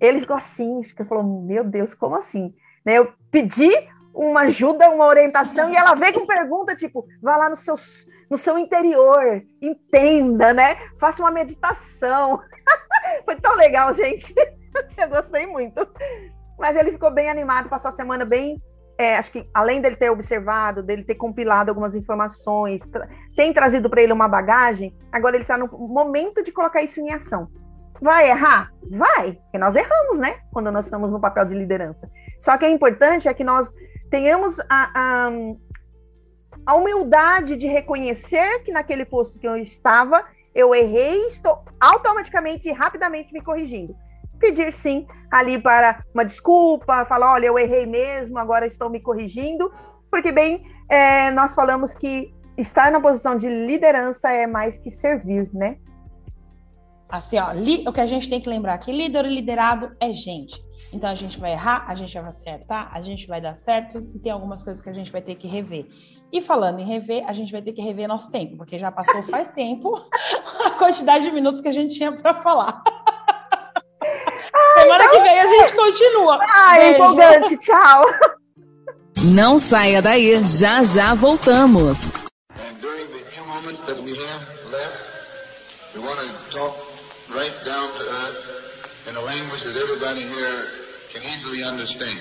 Ele ficou assim, que falou, meu Deus, como assim? Né, eu pedi uma ajuda, uma orientação, e ela veio com pergunta, tipo, vá lá no seu, no seu interior, entenda, né? Faça uma meditação. Foi tão legal, gente. eu gostei muito. Mas ele ficou bem animado, passou a semana bem é, acho que além dele ter observado, dele ter compilado algumas informações, tra tem trazido para ele uma bagagem, agora ele está no momento de colocar isso em ação. Vai errar? Vai, porque nós erramos, né? Quando nós estamos no papel de liderança. Só que o importante é que nós tenhamos a, a, a humildade de reconhecer que naquele posto que eu estava, eu errei, estou automaticamente e rapidamente me corrigindo pedir sim ali para uma desculpa, falar, olha, eu errei mesmo, agora estou me corrigindo, porque bem, é, nós falamos que estar na posição de liderança é mais que servir, né? Assim, ó, o que a gente tem que lembrar que líder e liderado é gente. Então a gente vai errar, a gente vai acertar, a gente vai dar certo e tem algumas coisas que a gente vai ter que rever. E falando em rever, a gente vai ter que rever nosso tempo, porque já passou faz tempo a quantidade de minutos que a gente tinha para falar. Semana então... que vem a gente continua. Ai, Beijo. empolgante. Tchau. Não saia daí, já já voltamos. right down to earth a language that everybody here can easily understand.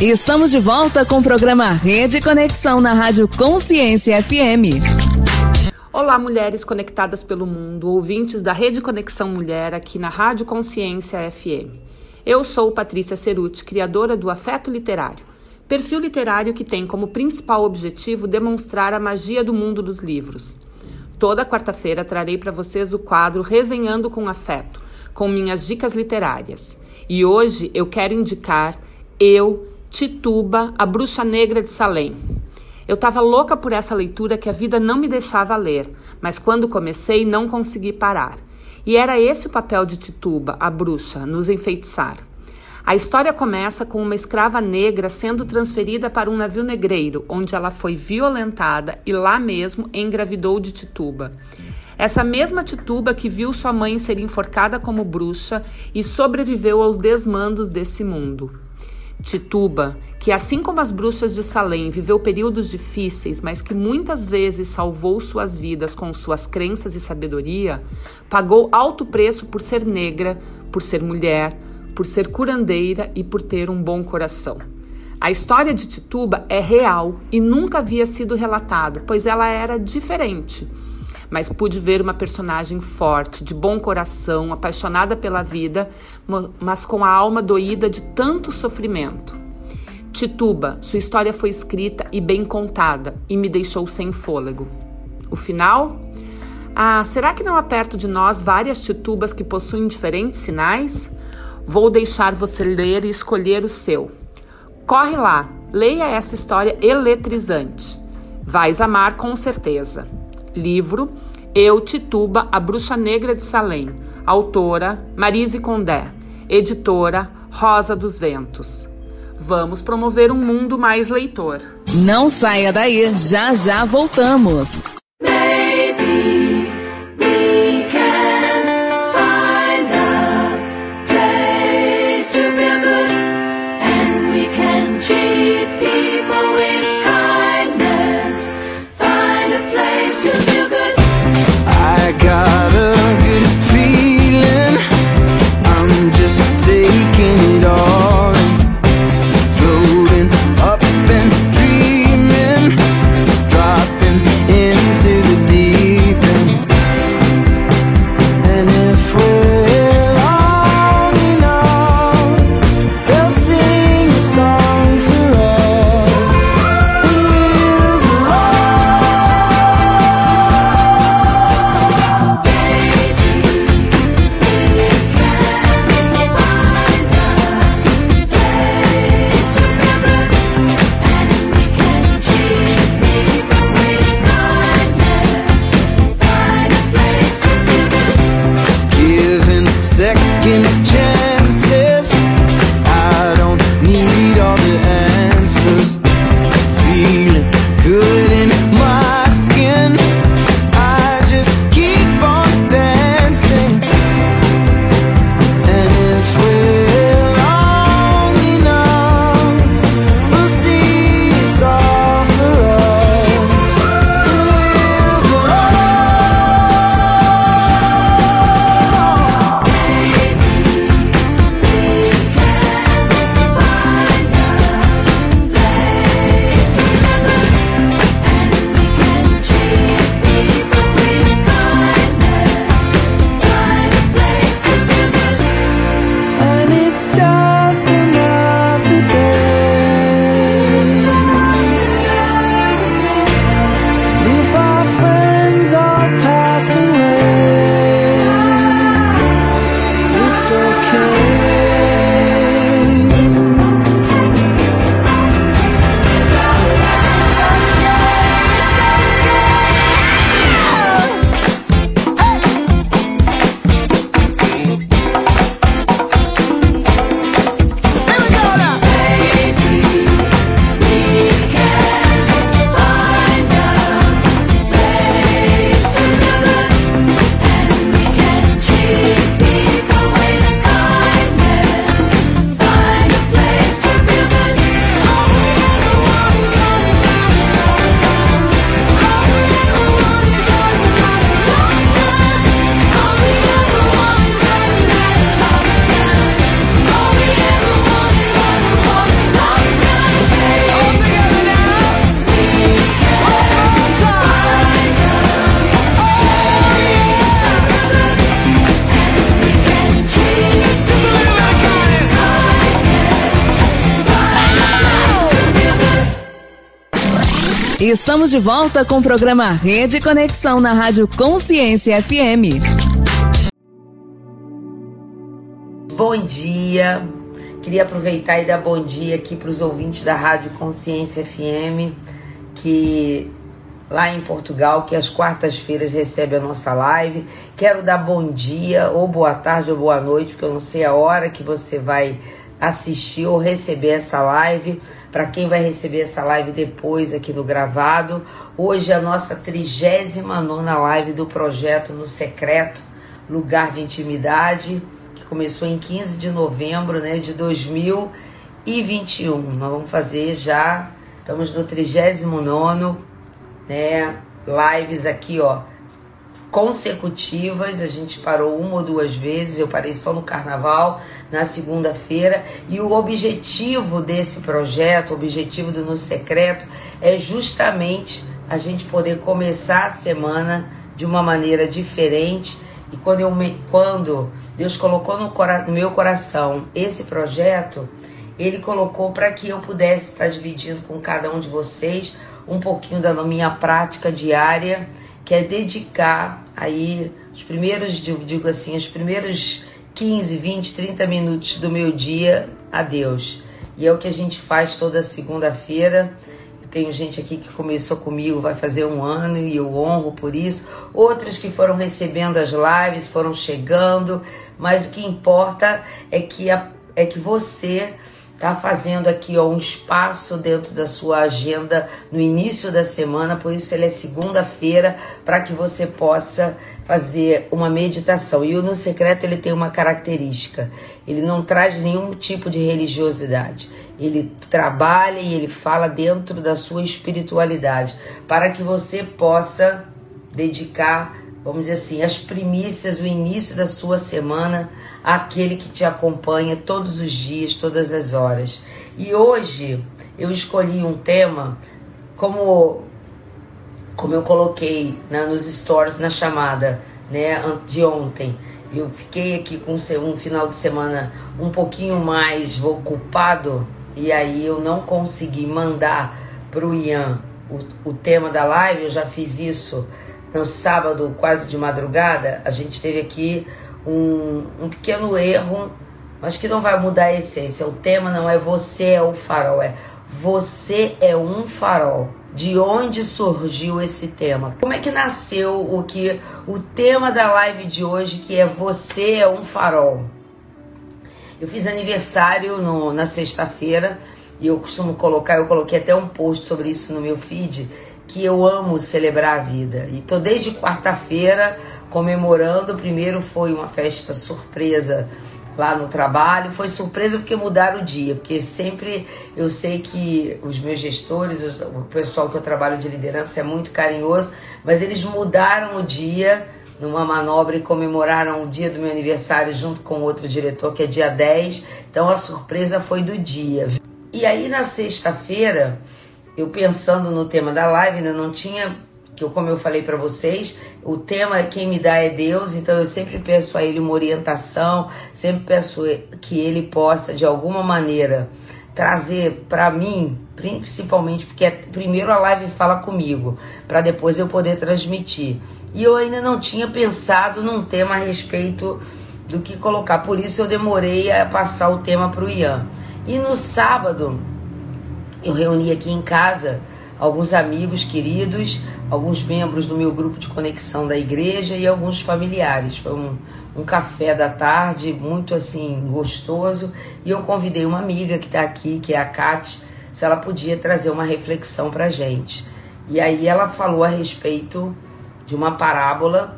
Estamos de volta com o programa Rede Conexão na Rádio Consciência FM. Olá, mulheres conectadas pelo mundo, ouvintes da Rede Conexão Mulher aqui na Rádio Consciência FM. Eu sou Patrícia Ceruti, criadora do Afeto Literário, perfil literário que tem como principal objetivo demonstrar a magia do mundo dos livros. Toda quarta-feira trarei para vocês o quadro Resenhando com Afeto, com minhas dicas literárias. E hoje eu quero indicar Eu, Tituba, a Bruxa Negra de Salem. Eu estava louca por essa leitura que a vida não me deixava ler, mas quando comecei não consegui parar. E era esse o papel de Tituba, a bruxa, nos enfeitiçar. A história começa com uma escrava negra sendo transferida para um navio negreiro, onde ela foi violentada e lá mesmo engravidou de Tituba. Essa mesma Tituba que viu sua mãe ser enforcada como bruxa e sobreviveu aos desmandos desse mundo. Tituba, que assim como as bruxas de Salem viveu períodos difíceis, mas que muitas vezes salvou suas vidas com suas crenças e sabedoria, pagou alto preço por ser negra, por ser mulher, por ser curandeira e por ter um bom coração. A história de Tituba é real e nunca havia sido relatado, pois ela era diferente. Mas pude ver uma personagem forte, de bom coração, apaixonada pela vida, mas com a alma doída de tanto sofrimento. Tituba, sua história foi escrita e bem contada e me deixou sem fôlego. O final? Ah, será que não há perto de nós várias titubas que possuem diferentes sinais? Vou deixar você ler e escolher o seu. Corre lá, leia essa história eletrizante. Vais amar com certeza. Livro Eu, Tituba, a Bruxa Negra de Salem. Autora Marise Condé. Editora Rosa dos Ventos. Vamos promover um mundo mais leitor. Não saia daí, já já voltamos. Estamos de volta com o programa Rede Conexão na Rádio Consciência FM. Bom dia. Queria aproveitar e dar bom dia aqui para os ouvintes da Rádio Consciência FM, que lá em Portugal, que às quartas-feiras recebe a nossa live. Quero dar bom dia, ou boa tarde, ou boa noite, porque eu não sei a hora que você vai assistir ou receber essa live para quem vai receber essa live depois aqui no gravado. Hoje é a nossa 39 live do projeto No Secreto, Lugar de Intimidade, que começou em 15 de novembro né, de 2021. Nós vamos fazer já, estamos no 39 né, lives aqui, ó, consecutivas, a gente parou uma ou duas vezes, eu parei só no carnaval, na segunda-feira, e o objetivo desse projeto, o objetivo do No Secreto, é justamente a gente poder começar a semana de uma maneira diferente. E quando, eu me, quando Deus colocou no, cora, no meu coração esse projeto, Ele colocou para que eu pudesse estar dividindo com cada um de vocês um pouquinho da minha prática diária que é dedicar aí os primeiros, digo assim, os primeiros 15, 20, 30 minutos do meu dia a Deus. E é o que a gente faz toda segunda-feira. Eu tenho gente aqui que começou comigo, vai fazer um ano e eu honro por isso. Outros que foram recebendo as lives, foram chegando, mas o que importa é que, a, é que você tá fazendo aqui ó, um espaço dentro da sua agenda no início da semana, por isso ele é segunda-feira, para que você possa fazer uma meditação. E o No Secreto ele tem uma característica, ele não traz nenhum tipo de religiosidade. Ele trabalha e ele fala dentro da sua espiritualidade, para que você possa dedicar vamos dizer assim, as primícias, o início da sua semana, aquele que te acompanha todos os dias, todas as horas. E hoje eu escolhi um tema como como eu coloquei né, nos stories na chamada né, de ontem. Eu fiquei aqui com um final de semana um pouquinho mais ocupado e aí eu não consegui mandar para o Ian o tema da live. Eu já fiz isso no sábado, quase de madrugada, a gente teve aqui um, um pequeno erro, mas que não vai mudar a essência. O tema não é você é o farol, é você é um farol. De onde surgiu esse tema? Como é que nasceu o que o tema da live de hoje que é você é um farol? Eu fiz aniversário no, na sexta-feira e eu costumo colocar, eu coloquei até um post sobre isso no meu feed que eu amo celebrar a vida. E tô desde quarta-feira comemorando. Primeiro foi uma festa surpresa lá no trabalho. Foi surpresa porque mudaram o dia, porque sempre eu sei que os meus gestores, o pessoal que eu trabalho de liderança é muito carinhoso, mas eles mudaram o dia numa manobra e comemoraram o dia do meu aniversário junto com outro diretor, que é dia 10. Então a surpresa foi do dia. E aí na sexta-feira, eu pensando no tema da live, ainda não tinha, que eu, como eu falei para vocês, o tema quem me dá é Deus, então eu sempre peço a Ele uma orientação, sempre peço que Ele possa, de alguma maneira, trazer para mim, principalmente porque é, primeiro a live fala comigo, para depois eu poder transmitir. E eu ainda não tinha pensado num tema a respeito do que colocar, por isso eu demorei a passar o tema para o Ian. E no sábado, eu reuni aqui em casa alguns amigos queridos, alguns membros do meu grupo de conexão da igreja e alguns familiares. Foi um, um café da tarde muito assim gostoso e eu convidei uma amiga que está aqui, que é a Kate, se ela podia trazer uma reflexão para gente. E aí ela falou a respeito de uma parábola,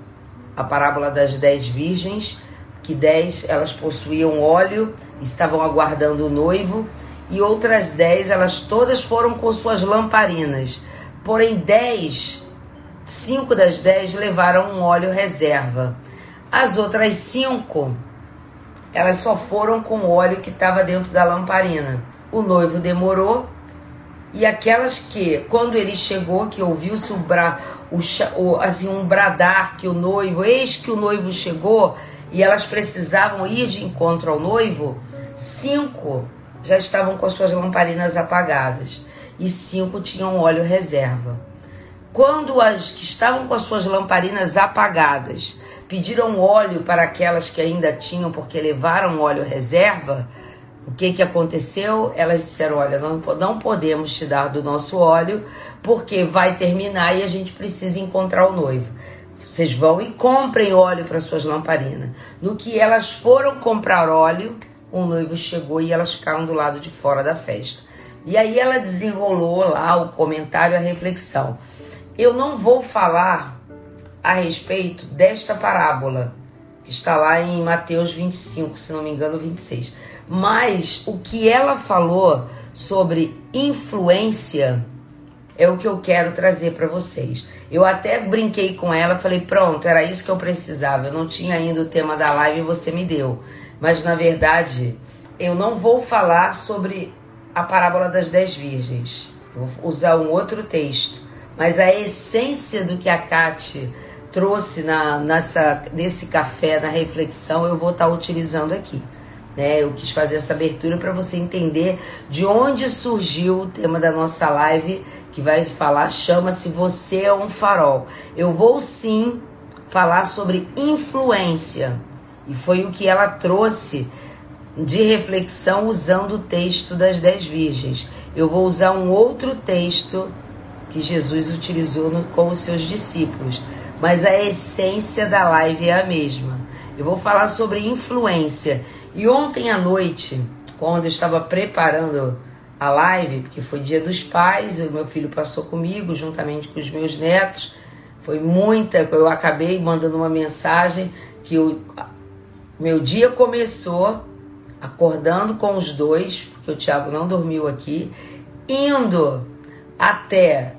a parábola das dez virgens, que dez elas possuíam óleo, estavam aguardando o noivo e outras dez, elas todas foram com suas lamparinas. Porém, dez, cinco das dez levaram um óleo reserva. As outras cinco, elas só foram com o óleo que estava dentro da lamparina. O noivo demorou e aquelas que, quando ele chegou, que ouviu-se o, bra, o, o, assim, um bradar que o noivo, eis que o noivo chegou, e elas precisavam ir de encontro ao noivo, cinco já estavam com as suas lamparinas apagadas. e cinco tinham óleo reserva. Quando as que estavam com as suas lamparinas apagadas pediram óleo para aquelas que ainda tinham, porque levaram óleo reserva, o que, que aconteceu? Elas disseram: Olha, nós não podemos te dar do nosso óleo, porque vai terminar e a gente precisa encontrar o noivo. Vocês vão e comprem óleo para suas lamparinas. No que elas foram comprar óleo, o noivo chegou e elas ficaram do lado de fora da festa. E aí ela desenrolou lá o comentário, a reflexão. Eu não vou falar a respeito desta parábola, que está lá em Mateus 25, se não me engano, 26. Mas o que ela falou sobre influência é o que eu quero trazer para vocês. Eu até brinquei com ela, falei: pronto, era isso que eu precisava. Eu não tinha ainda o tema da live e você me deu. Mas na verdade, eu não vou falar sobre a parábola das dez virgens. Vou usar um outro texto. Mas a essência do que a Kate trouxe na, nessa, nesse café, na reflexão, eu vou estar tá utilizando aqui. Né? Eu quis fazer essa abertura para você entender de onde surgiu o tema da nossa live que vai falar, chama-se Você é um Farol. Eu vou sim falar sobre influência. E foi o que ela trouxe de reflexão usando o texto das dez virgens. Eu vou usar um outro texto que Jesus utilizou no, com os seus discípulos, mas a essência da live é a mesma. Eu vou falar sobre influência. E ontem à noite, quando eu estava preparando a live, porque foi dia dos pais, o meu filho passou comigo, juntamente com os meus netos. Foi muita, eu acabei mandando uma mensagem que o meu dia começou acordando com os dois, porque o Thiago não dormiu aqui, indo até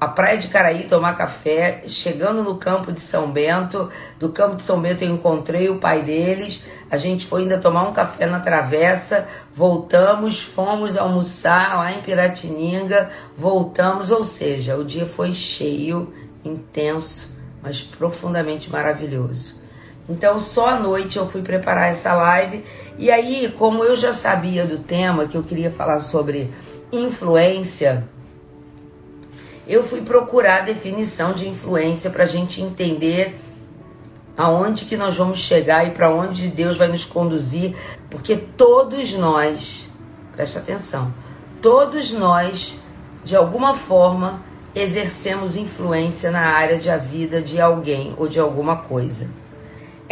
a Praia de Caraí tomar café, chegando no campo de São Bento. Do campo de São Bento eu encontrei o pai deles. A gente foi ainda tomar um café na travessa, voltamos, fomos almoçar lá em Piratininga, voltamos, ou seja, o dia foi cheio, intenso, mas profundamente maravilhoso. Então, só à noite eu fui preparar essa live. E aí, como eu já sabia do tema que eu queria falar sobre influência, eu fui procurar a definição de influência para a gente entender aonde que nós vamos chegar e para onde Deus vai nos conduzir, porque todos nós, presta atenção, todos nós, de alguma forma, exercemos influência na área de a vida de alguém ou de alguma coisa.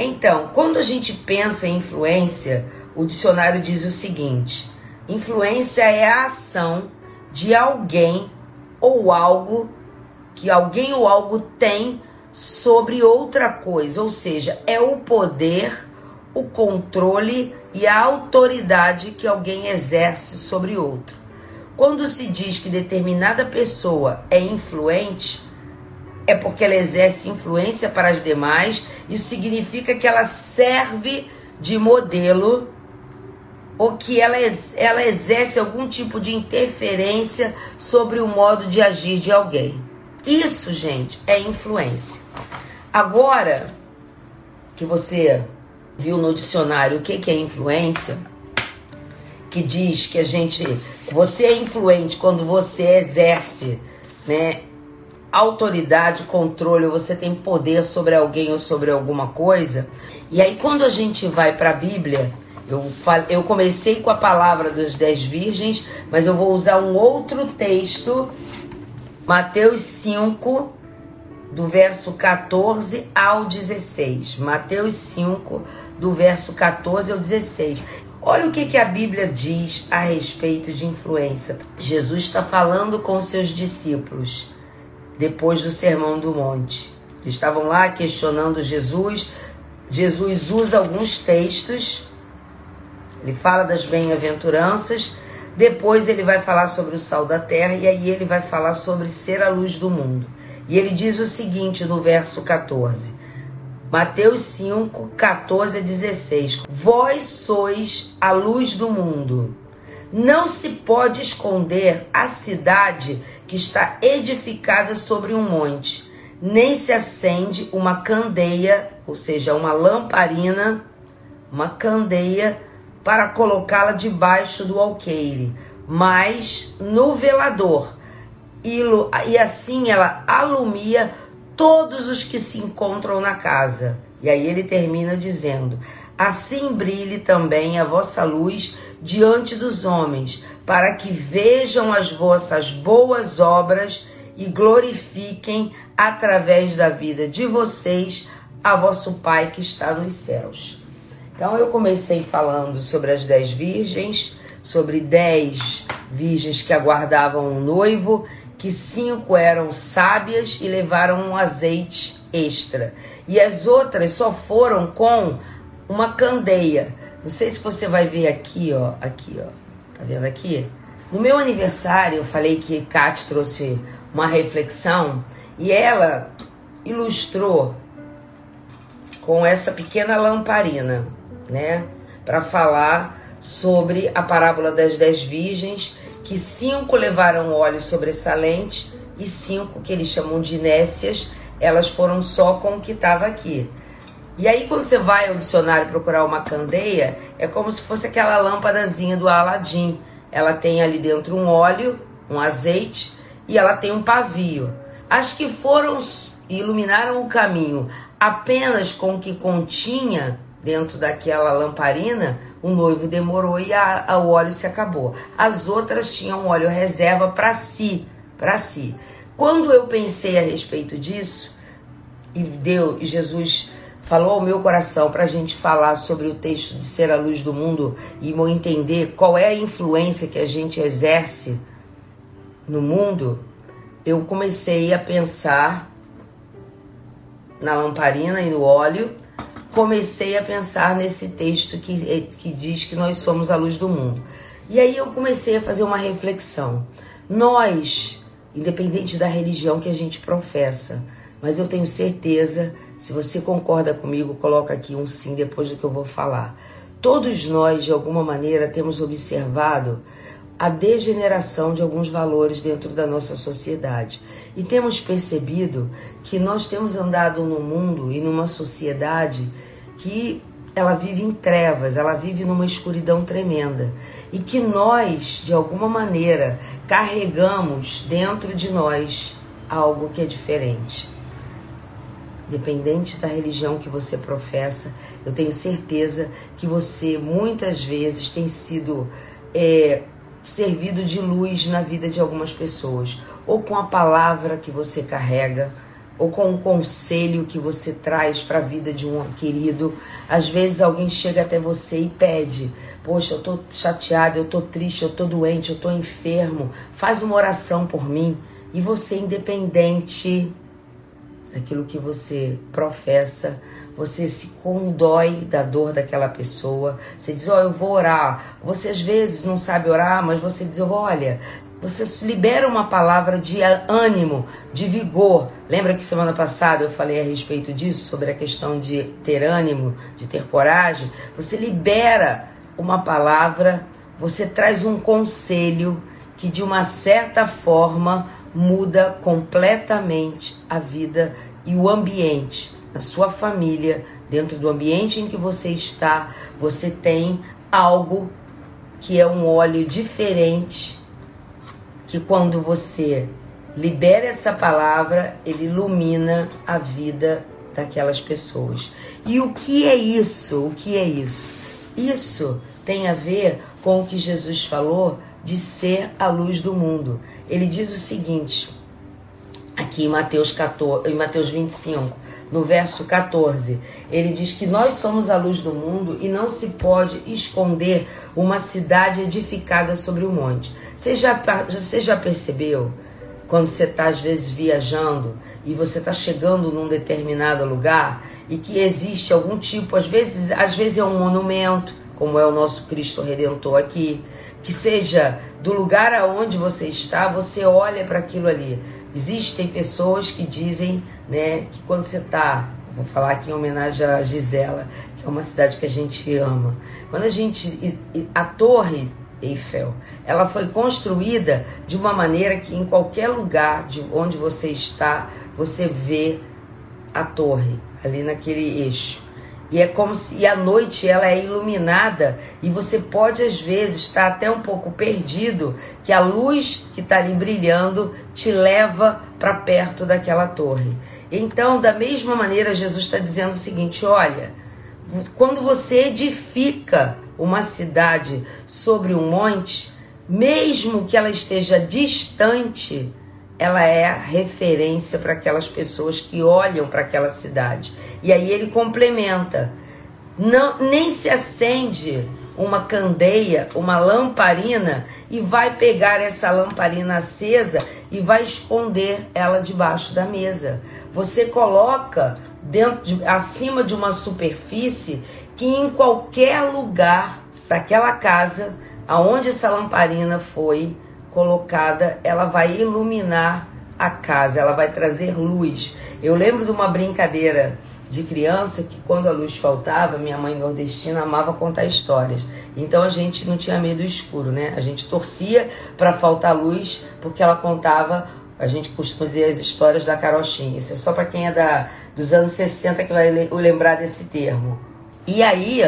Então, quando a gente pensa em influência, o dicionário diz o seguinte: influência é a ação de alguém ou algo que alguém ou algo tem sobre outra coisa, ou seja, é o poder, o controle e a autoridade que alguém exerce sobre outro. Quando se diz que determinada pessoa é influente, é porque ela exerce influência para as demais, isso significa que ela serve de modelo ou que ela, ela exerce algum tipo de interferência sobre o modo de agir de alguém. Isso, gente, é influência. Agora que você viu no dicionário o que, que é influência, que diz que a gente. Você é influente quando você exerce né, autoridade, controle, ou você tem poder sobre alguém ou sobre alguma coisa. E aí, quando a gente vai para a Bíblia eu, eu comecei com a palavra dos dez virgens, mas eu vou usar um outro texto, Mateus 5, do verso 14 ao 16. Mateus 5, do verso 14 ao 16. Olha o que, que a Bíblia diz a respeito de influência. Jesus está falando com seus discípulos depois do Sermão do Monte. Estavam lá questionando Jesus. Jesus usa alguns textos ele fala das bem-aventuranças, depois ele vai falar sobre o sal da terra e aí ele vai falar sobre ser a luz do mundo. E ele diz o seguinte no verso 14. Mateus 5, 14 a 16. Vós sois a luz do mundo. Não se pode esconder a cidade que está edificada sobre um monte, nem se acende uma candeia, ou seja, uma lamparina, uma candeia para colocá-la debaixo do alqueire. mas no velador. E, assim ela alumia todos os que se encontram na casa. E aí ele termina dizendo: Assim brilhe também a vossa luz diante dos homens, para que vejam as vossas boas obras e glorifiquem através da vida de vocês a vosso Pai que está nos céus. Então eu comecei falando sobre as dez virgens, sobre dez virgens que aguardavam um noivo, que cinco eram sábias e levaram um azeite extra. E as outras só foram com uma candeia. Não sei se você vai ver aqui, ó, aqui, ó. Tá vendo aqui? No meu aniversário, eu falei que Kat trouxe uma reflexão e ela ilustrou com essa pequena lamparina, né, para falar sobre a parábola das dez virgens, que cinco levaram óleo sobressalente e cinco que eles chamam de nécias, elas foram só com o que estava aqui. E aí, quando você vai ao dicionário procurar uma candeia, é como se fosse aquela lâmpadazinha do Aladim. Ela tem ali dentro um óleo, um azeite e ela tem um pavio. As que foram e iluminaram o caminho apenas com o que continha dentro daquela lamparina, o noivo demorou e a, a, o óleo se acabou. As outras tinham óleo reserva para si, para si. Quando eu pensei a respeito disso, e deu, e Jesus falou ao meu coração para a gente falar sobre o texto de ser a luz do mundo e entender qual é a influência que a gente exerce no mundo, eu comecei a pensar na lamparina e no óleo, comecei a pensar nesse texto que, que diz que nós somos a luz do mundo. E aí eu comecei a fazer uma reflexão. Nós, independente da religião que a gente professa, mas eu tenho certeza se você concorda comigo, coloca aqui um sim depois do que eu vou falar. Todos nós, de alguma maneira, temos observado a degeneração de alguns valores dentro da nossa sociedade. E temos percebido que nós temos andado num mundo e numa sociedade que ela vive em trevas, ela vive numa escuridão tremenda. E que nós, de alguma maneira, carregamos dentro de nós algo que é diferente dependente da religião que você professa, eu tenho certeza que você muitas vezes tem sido é, servido de luz na vida de algumas pessoas, ou com a palavra que você carrega, ou com um conselho que você traz para a vida de um querido. Às vezes alguém chega até você e pede: Poxa, eu tô chateado, eu tô triste, eu tô doente, eu tô enfermo, faz uma oração por mim. E você, independente daquilo que você professa, você se condói da dor daquela pessoa. Você diz: Ó, oh, eu vou orar. Você às vezes não sabe orar, mas você diz: Olha, você libera uma palavra de ânimo, de vigor. Lembra que semana passada eu falei a respeito disso, sobre a questão de ter ânimo, de ter coragem? Você libera uma palavra, você traz um conselho que de uma certa forma muda completamente a vida e o ambiente, a sua família, dentro do ambiente em que você está, você tem algo que é um óleo diferente, que quando você libera essa palavra, ele ilumina a vida daquelas pessoas. E o que é isso? O que é isso? Isso tem a ver com o que Jesus falou de ser a luz do mundo. Ele diz o seguinte, aqui em Mateus, 14, em Mateus 25, no verso 14, ele diz que nós somos a luz do mundo e não se pode esconder uma cidade edificada sobre o um monte. Você já, você já percebeu quando você está, às vezes, viajando e você está chegando num determinado lugar e que existe algum tipo, às vezes, às vezes é um monumento, como é o nosso Cristo Redentor aqui, que seja do lugar aonde você está, você olha para aquilo ali. Existem pessoas que dizem, né, que quando você está, vou falar aqui em homenagem a Gisela, que é uma cidade que a gente ama. Quando a gente a Torre Eiffel, ela foi construída de uma maneira que em qualquer lugar de onde você está, você vê a torre ali naquele eixo. E é como se a noite ela é iluminada e você pode às vezes estar até um pouco perdido, que a luz que está ali brilhando te leva para perto daquela torre. Então, da mesma maneira, Jesus está dizendo o seguinte: olha, quando você edifica uma cidade sobre um monte, mesmo que ela esteja distante, ela é referência para aquelas pessoas que olham para aquela cidade. E aí ele complementa: não, nem se acende uma candeia, uma lamparina e vai pegar essa lamparina acesa e vai esconder ela debaixo da mesa. Você coloca dentro de, acima de uma superfície que em qualquer lugar daquela casa aonde essa lamparina foi colocada, ela vai iluminar a casa, ela vai trazer luz. Eu lembro de uma brincadeira de criança que quando a luz faltava, minha mãe nordestina amava contar histórias. Então a gente não tinha medo do escuro, né? A gente torcia para faltar luz porque ela contava, a gente costuma dizer as histórias da carochinha. Isso é só para quem é da, dos anos 60 que vai lembrar desse termo. E aí,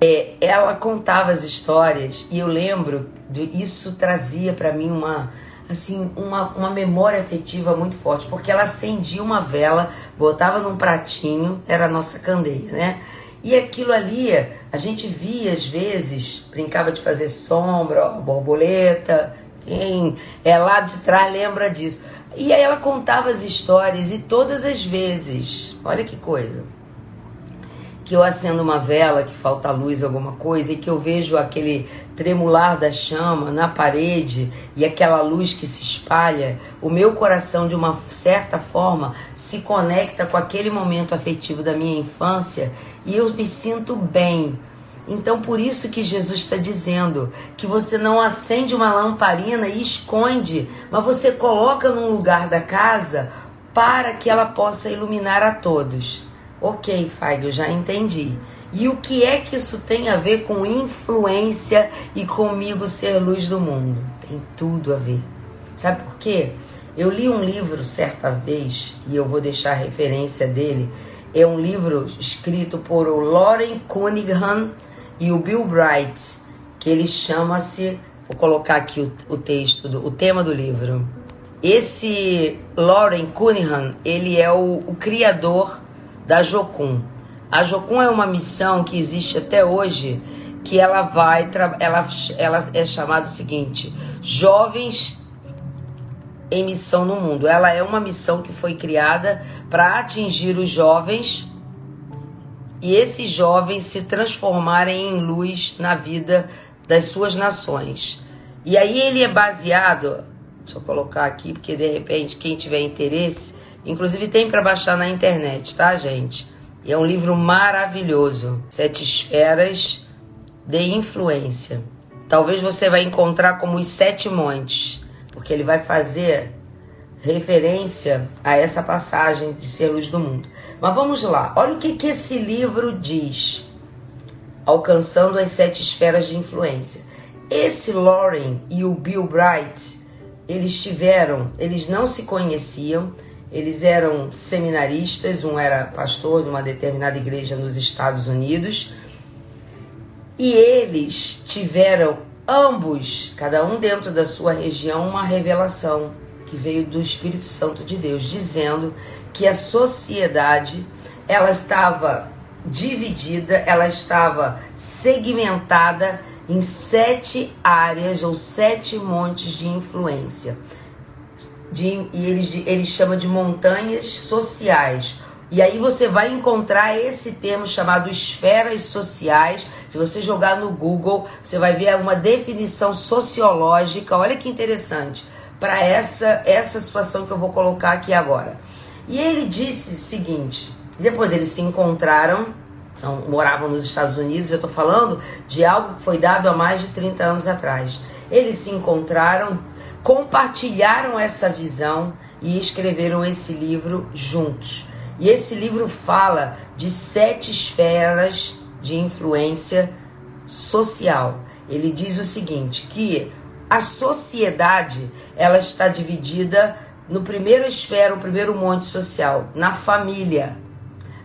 é, ela contava as histórias e eu lembro isso trazia para mim uma assim uma, uma memória afetiva muito forte porque ela acendia uma vela botava num pratinho era a nossa candeia né? E aquilo ali a gente via às vezes brincava de fazer sombra ó, borboleta quem é lá de trás lembra disso. E aí ela contava as histórias e todas as vezes olha que coisa que eu acendo uma vela, que falta luz, alguma coisa, e que eu vejo aquele tremular da chama na parede e aquela luz que se espalha, o meu coração, de uma certa forma, se conecta com aquele momento afetivo da minha infância e eu me sinto bem. Então, por isso que Jesus está dizendo que você não acende uma lamparina e esconde, mas você coloca num lugar da casa para que ela possa iluminar a todos. Ok, Feig, eu já entendi. E o que é que isso tem a ver com influência e comigo ser luz do mundo? Tem tudo a ver. Sabe por quê? Eu li um livro certa vez, e eu vou deixar a referência dele. É um livro escrito por o Lauren Cunningham e o Bill Bright, que ele chama-se. Vou colocar aqui o, o texto, do, o tema do livro. Esse Lauren Cunningham, ele é o, o criador da Jocum. A Jocum é uma missão que existe até hoje, que ela vai, ela, ela é chamada o seguinte, Jovens em Missão no Mundo. Ela é uma missão que foi criada para atingir os jovens e esses jovens se transformarem em luz na vida das suas nações. E aí ele é baseado, deixa eu colocar aqui, porque de repente quem tiver interesse, Inclusive tem para baixar na internet, tá, gente? E é um livro maravilhoso. Sete esferas de influência. Talvez você vai encontrar como os sete montes, porque ele vai fazer referência a essa passagem de ser luz do mundo. Mas vamos lá, olha o que, que esse livro diz, alcançando as sete esferas de influência. Esse Lauren e o Bill Bright, eles tiveram, eles não se conheciam, eles eram seminaristas, um era pastor de uma determinada igreja nos Estados Unidos. E eles tiveram ambos, cada um dentro da sua região, uma revelação que veio do Espírito Santo de Deus, dizendo que a sociedade ela estava dividida, ela estava segmentada em sete áreas ou sete montes de influência de, e eles, eles chamam de montanhas sociais. E aí você vai encontrar esse termo chamado esferas sociais. Se você jogar no Google, você vai ver uma definição sociológica. Olha que interessante para essa essa situação que eu vou colocar aqui agora. E ele disse o seguinte: depois eles se encontraram, são, moravam nos Estados Unidos. Eu estou falando de algo que foi dado há mais de 30 anos atrás. Eles se encontraram compartilharam essa visão e escreveram esse livro juntos. E esse livro fala de sete esferas de influência social. Ele diz o seguinte, que a sociedade, ela está dividida no primeiro esfera, o primeiro monte social, na família.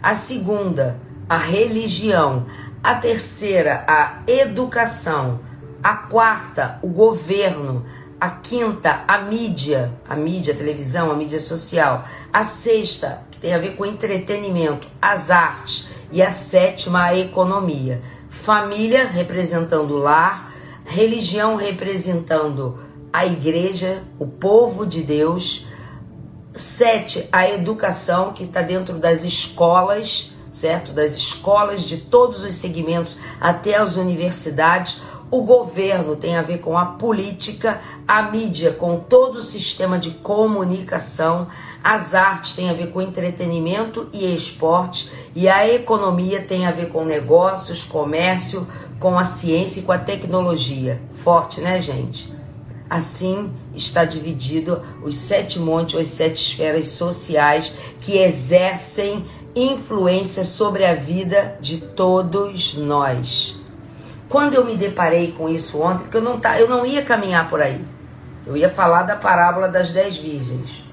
A segunda, a religião. A terceira, a educação. A quarta, o governo. A quinta, a mídia, a mídia, a televisão, a mídia social. A sexta, que tem a ver com entretenimento, as artes. E a sétima, a economia. Família representando o lar, religião representando a igreja, o povo de Deus. Sete, a educação que está dentro das escolas, certo? Das escolas de todos os segmentos até as universidades. O governo tem a ver com a política, a mídia com todo o sistema de comunicação, as artes têm a ver com entretenimento e esporte, e a economia tem a ver com negócios, comércio, com a ciência e com a tecnologia. Forte, né, gente? Assim está dividido os sete montes, as sete esferas sociais que exercem influência sobre a vida de todos nós. Quando eu me deparei com isso ontem, porque eu não, tá, eu não ia caminhar por aí, eu ia falar da parábola das dez virgens.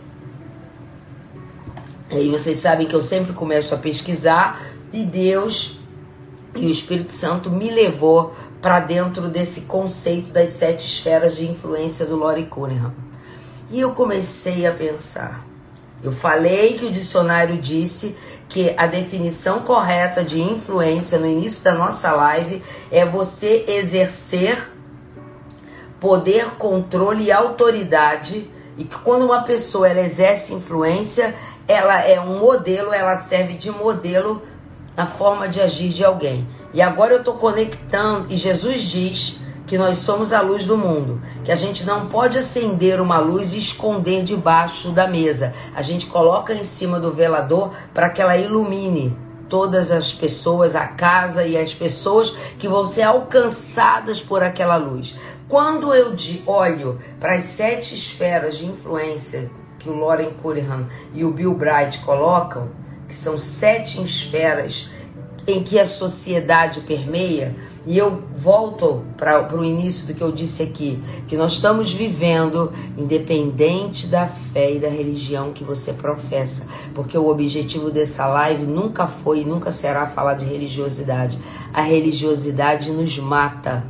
E aí vocês sabem que eu sempre começo a pesquisar e Deus e o Espírito Santo me levou para dentro desse conceito das sete esferas de influência do Lori Cunningham. E eu comecei a pensar. Eu falei que o dicionário disse que a definição correta de influência no início da nossa live é você exercer poder, controle e autoridade e que quando uma pessoa ela exerce influência, ela é um modelo, ela serve de modelo na forma de agir de alguém. E agora eu estou conectando, e Jesus diz que nós somos a luz do mundo, que a gente não pode acender uma luz e esconder debaixo da mesa. A gente coloca em cima do velador para que ela ilumine todas as pessoas, a casa e as pessoas que vão ser alcançadas por aquela luz. Quando eu olho para as sete esferas de influência que o Lauren Cunningham e o Bill Bright colocam, que são sete esferas em que a sociedade permeia, e eu volto para o início do que eu disse aqui, que nós estamos vivendo independente da fé e da religião que você professa, porque o objetivo dessa live nunca foi e nunca será falar de religiosidade. A religiosidade nos mata.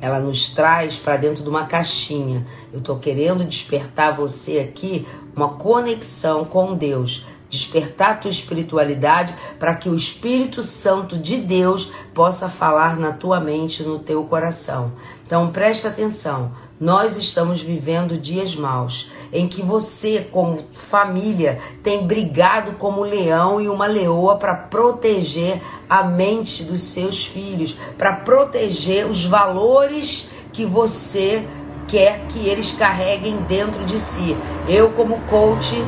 Ela nos traz para dentro de uma caixinha. Eu estou querendo despertar você aqui uma conexão com Deus despertar tua espiritualidade para que o Espírito Santo de Deus possa falar na tua mente, no teu coração. Então presta atenção. Nós estamos vivendo dias maus em que você, como família, tem brigado como leão e uma leoa para proteger a mente dos seus filhos, para proteger os valores que você quer que eles carreguem dentro de si. Eu, como coach,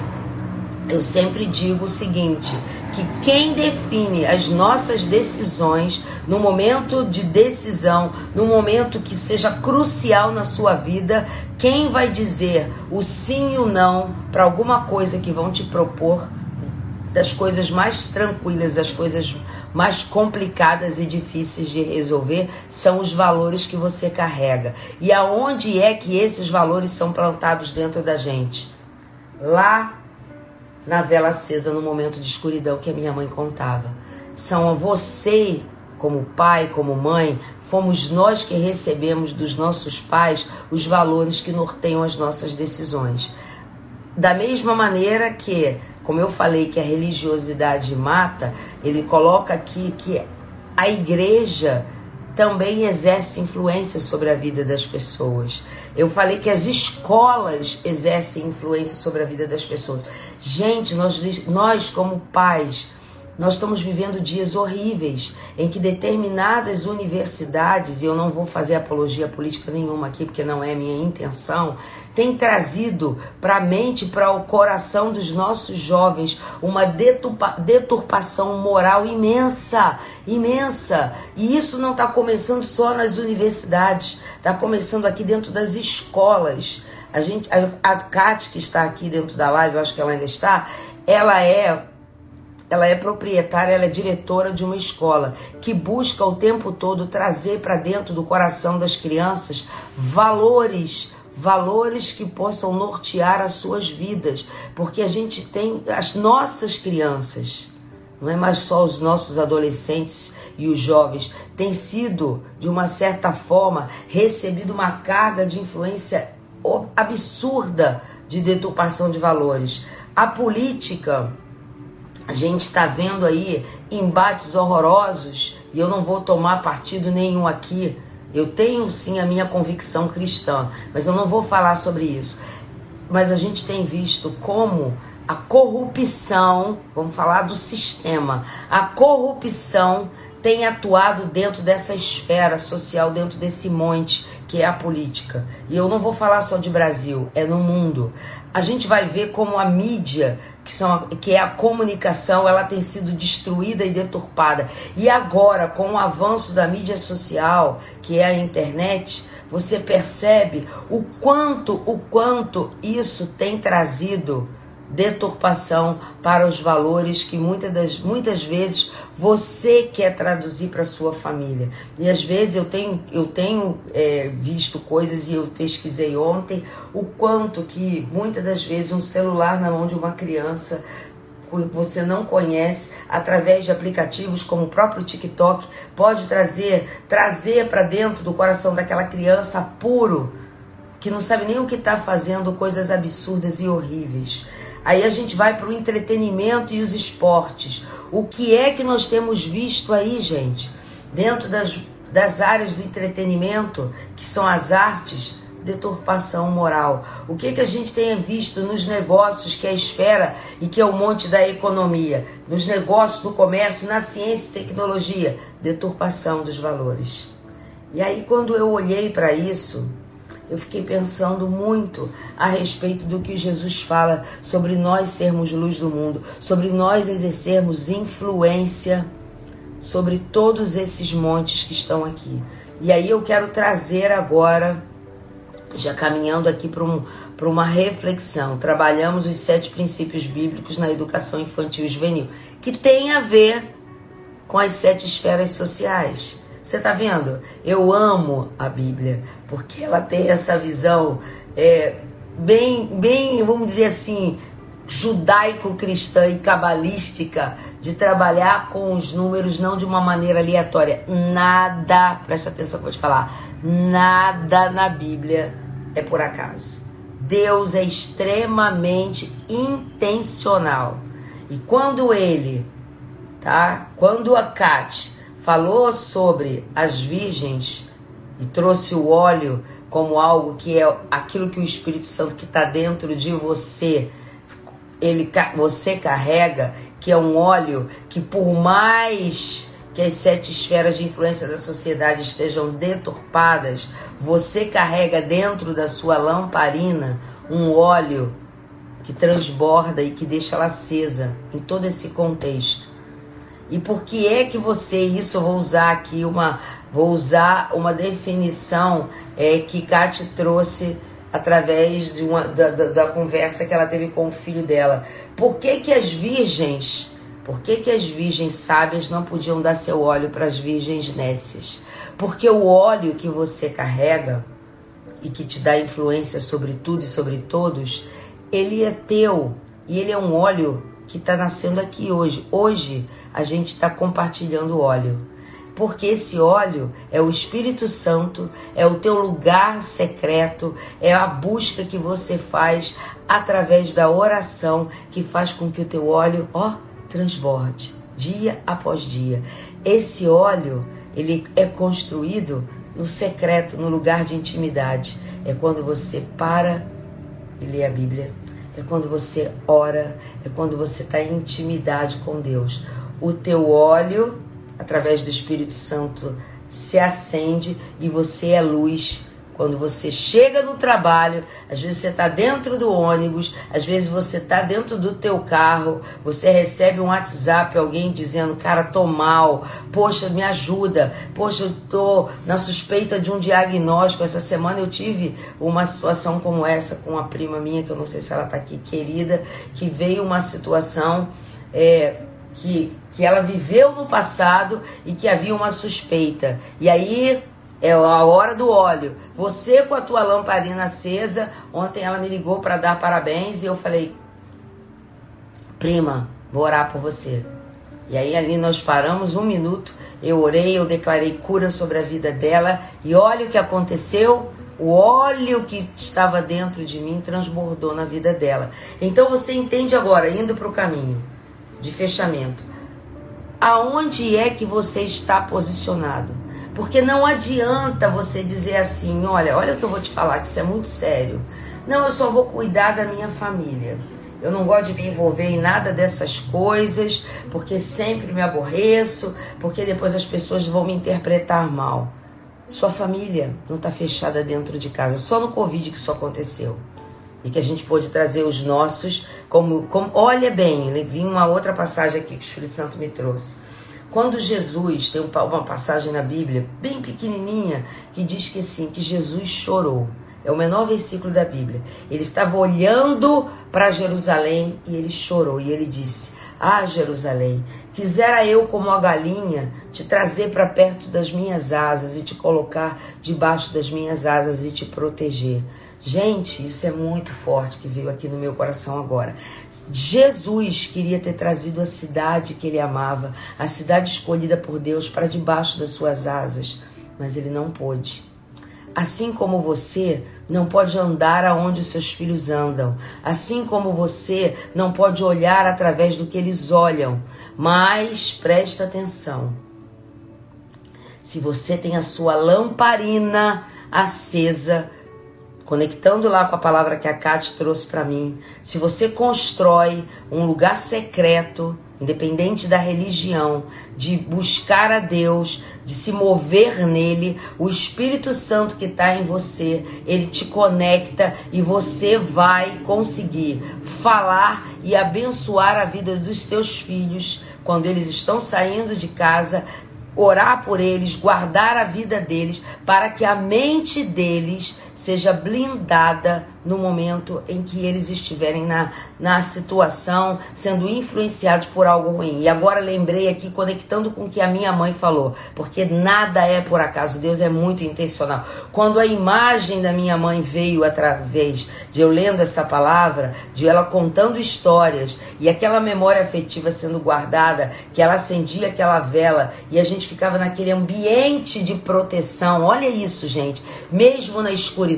eu sempre digo o seguinte: que quem define as nossas decisões no momento de decisão, no momento que seja crucial na sua vida, quem vai dizer o sim e o não para alguma coisa que vão te propor, das coisas mais tranquilas, das coisas mais complicadas e difíceis de resolver, são os valores que você carrega. E aonde é que esses valores são plantados dentro da gente? Lá na vela acesa no momento de escuridão que a minha mãe contava. São você, como pai, como mãe, fomos nós que recebemos dos nossos pais os valores que norteiam as nossas decisões. Da mesma maneira que, como eu falei que a religiosidade mata, ele coloca aqui que a igreja também exerce influência sobre a vida das pessoas. Eu falei que as escolas exercem influência sobre a vida das pessoas. Gente, nós, nós como pais, nós estamos vivendo dias horríveis em que determinadas universidades, e eu não vou fazer apologia política nenhuma aqui porque não é minha intenção, têm trazido para a mente, para o coração dos nossos jovens uma deturpa, deturpação moral imensa, imensa. E isso não está começando só nas universidades, está começando aqui dentro das escolas. A gente, a, a Kat, que está aqui dentro da live, eu acho que ela ainda está, ela é ela é proprietária, ela é diretora de uma escola que busca o tempo todo trazer para dentro do coração das crianças valores, valores que possam nortear as suas vidas, porque a gente tem as nossas crianças não é mais só os nossos adolescentes e os jovens, tem sido, de uma certa forma, recebido uma carga de influência absurda de deturpação de valores. A política, a gente está vendo aí embates horrorosos, e eu não vou tomar partido nenhum aqui. Eu tenho sim a minha convicção cristã, mas eu não vou falar sobre isso. Mas a gente tem visto como a corrupção, vamos falar do sistema, a corrupção tem atuado dentro dessa esfera social, dentro desse monte que é a política. E eu não vou falar só de Brasil, é no mundo. A gente vai ver como a mídia, que, são, que é a comunicação, ela tem sido destruída e deturpada. E agora, com o avanço da mídia social, que é a internet, você percebe o quanto, o quanto isso tem trazido deturpação para os valores que muitas, das, muitas vezes você quer traduzir para sua família. E às vezes eu tenho, eu tenho é, visto coisas e eu pesquisei ontem o quanto que muitas das vezes um celular na mão de uma criança você não conhece, através de aplicativos como o próprio TikTok, pode trazer trazer para dentro do coração daquela criança puro, que não sabe nem o que está fazendo, coisas absurdas e horríveis. Aí a gente vai para o entretenimento e os esportes. O que é que nós temos visto aí, gente? Dentro das, das áreas do entretenimento, que são as artes, deturpação moral. O que, que a gente tem visto nos negócios, que é a esfera e que é o monte da economia? Nos negócios, no comércio, na ciência e tecnologia? Deturpação dos valores. E aí, quando eu olhei para isso, eu fiquei pensando muito a respeito do que Jesus fala sobre nós sermos luz do mundo, sobre nós exercermos influência sobre todos esses montes que estão aqui. E aí eu quero trazer agora, já caminhando aqui para um, uma reflexão, trabalhamos os sete princípios bíblicos na educação infantil e juvenil, que tem a ver com as sete esferas sociais. Você tá vendo? Eu amo a Bíblia, porque ela tem essa visão é, bem, bem, vamos dizer assim, judaico-cristã e cabalística de trabalhar com os números não de uma maneira aleatória. Nada, presta atenção que eu vou te falar, nada na Bíblia é por acaso. Deus é extremamente intencional. E quando ele, tá? Quando a falou sobre as virgens e trouxe o óleo como algo que é aquilo que o Espírito Santo que está dentro de você, ele você carrega, que é um óleo que por mais que as sete esferas de influência da sociedade estejam deturpadas, você carrega dentro da sua lamparina um óleo que transborda e que deixa ela acesa em todo esse contexto. E por que é que você, isso vou usar aqui uma, vou usar uma definição é, que Kate trouxe através de uma, da, da, da, conversa que ela teve com o filho dela. Por que que as virgens, por que que as virgens sábias não podiam dar seu óleo para as virgens nécias? Porque o óleo que você carrega e que te dá influência sobre tudo e sobre todos, ele é teu e ele é um óleo que está nascendo aqui hoje. Hoje a gente está compartilhando óleo. Porque esse óleo é o Espírito Santo, é o teu lugar secreto, é a busca que você faz através da oração que faz com que o teu óleo, ó, transborde dia após dia. Esse óleo, ele é construído no secreto, no lugar de intimidade. É quando você para e lê a Bíblia, é quando você ora, é quando você está em intimidade com Deus. O teu óleo, através do Espírito Santo, se acende e você é luz quando você chega no trabalho, às vezes você está dentro do ônibus, às vezes você está dentro do teu carro, você recebe um WhatsApp, alguém dizendo, cara, tô mal, poxa, me ajuda, poxa, eu tô na suspeita de um diagnóstico. Essa semana eu tive uma situação como essa com uma prima minha, que eu não sei se ela está aqui, querida, que veio uma situação é, que, que ela viveu no passado e que havia uma suspeita. E aí é a hora do óleo. Você com a tua lamparina acesa. Ontem ela me ligou para dar parabéns e eu falei: "Prima, vou orar por você". E aí ali nós paramos um minuto, eu orei, eu declarei cura sobre a vida dela e olha o que aconteceu. O óleo que estava dentro de mim transbordou na vida dela. Então você entende agora, indo para o caminho de fechamento, aonde é que você está posicionado? Porque não adianta você dizer assim, olha, olha o que eu vou te falar, que isso é muito sério. Não, eu só vou cuidar da minha família. Eu não gosto de me envolver em nada dessas coisas, porque sempre me aborreço, porque depois as pessoas vão me interpretar mal. Sua família não está fechada dentro de casa. Só no Covid que isso aconteceu. E que a gente pôde trazer os nossos, como, como olha bem, vi uma outra passagem aqui que o Espírito Santo me trouxe. Quando Jesus, tem uma passagem na Bíblia, bem pequenininha, que diz que sim, que Jesus chorou. É o menor versículo da Bíblia. Ele estava olhando para Jerusalém e ele chorou. E ele disse: Ah, Jerusalém, quisera eu, como a galinha, te trazer para perto das minhas asas e te colocar debaixo das minhas asas e te proteger. Gente, isso é muito forte que veio aqui no meu coração agora. Jesus queria ter trazido a cidade que ele amava, a cidade escolhida por Deus, para debaixo das suas asas, mas ele não pôde. Assim como você não pode andar aonde os seus filhos andam, assim como você não pode olhar através do que eles olham, mas presta atenção. Se você tem a sua lamparina acesa, conectando lá com a palavra que a Kate trouxe para mim, se você constrói um lugar secreto, independente da religião, de buscar a Deus, de se mover nele, o Espírito Santo que está em você, ele te conecta e você vai conseguir falar e abençoar a vida dos teus filhos quando eles estão saindo de casa, orar por eles, guardar a vida deles, para que a mente deles seja blindada no momento em que eles estiverem na, na situação, sendo influenciados por algo ruim. E agora lembrei aqui, conectando com o que a minha mãe falou, porque nada é por acaso, Deus é muito intencional. Quando a imagem da minha mãe veio através de eu lendo essa palavra, de ela contando histórias e aquela memória afetiva sendo guardada, que ela acendia aquela vela e a gente ficava naquele ambiente de proteção. Olha isso, gente. Mesmo na escuridão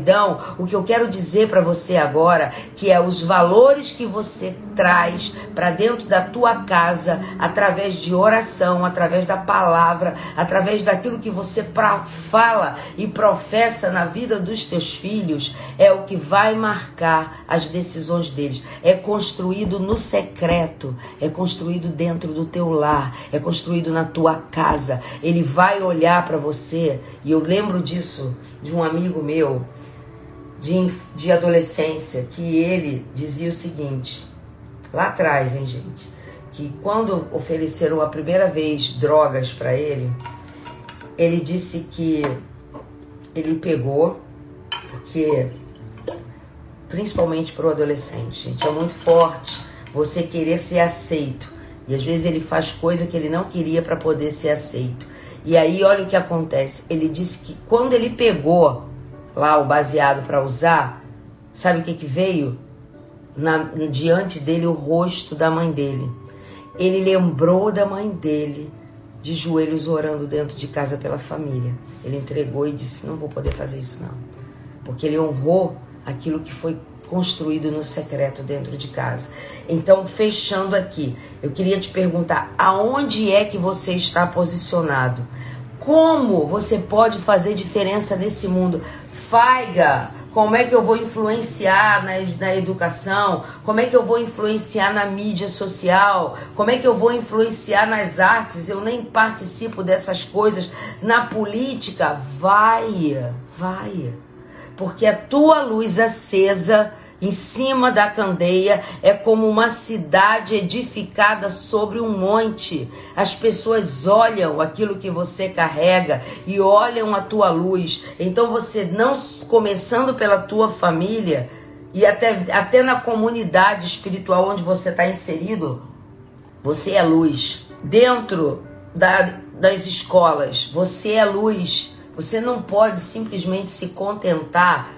o que eu quero dizer para você agora, que é os valores que você traz para dentro da tua casa através de oração, através da palavra, através daquilo que você fala e professa na vida dos teus filhos, é o que vai marcar as decisões deles. É construído no secreto, é construído dentro do teu lar, é construído na tua casa. Ele vai olhar para você, e eu lembro disso de um amigo meu de, de adolescência que ele dizia o seguinte, lá atrás, hein, gente, que quando ofereceram a primeira vez drogas para ele, ele disse que ele pegou, porque principalmente para o adolescente, gente, é muito forte você querer ser aceito. E às vezes ele faz coisa que ele não queria para poder ser aceito. E aí olha o que acontece. Ele disse que quando ele pegou lá o baseado para usar, sabe o que, que veio? Na, diante dele o rosto da mãe dele. Ele lembrou da mãe dele, de joelhos orando dentro de casa pela família. Ele entregou e disse: Não vou poder fazer isso, não. Porque ele honrou aquilo que foi construído no secreto dentro de casa. Então, fechando aqui, eu queria te perguntar: aonde é que você está posicionado? Como você pode fazer diferença nesse mundo? Faiga, como é que eu vou influenciar na, na educação? Como é que eu vou influenciar na mídia social? Como é que eu vou influenciar nas artes? Eu nem participo dessas coisas. Na política, vai, vai. Porque a tua luz acesa em cima da candeia é como uma cidade edificada sobre um monte. As pessoas olham aquilo que você carrega e olham a tua luz. Então você não começando pela tua família e até, até na comunidade espiritual onde você está inserido, você é luz. Dentro da, das escolas, você é luz. Você não pode simplesmente se contentar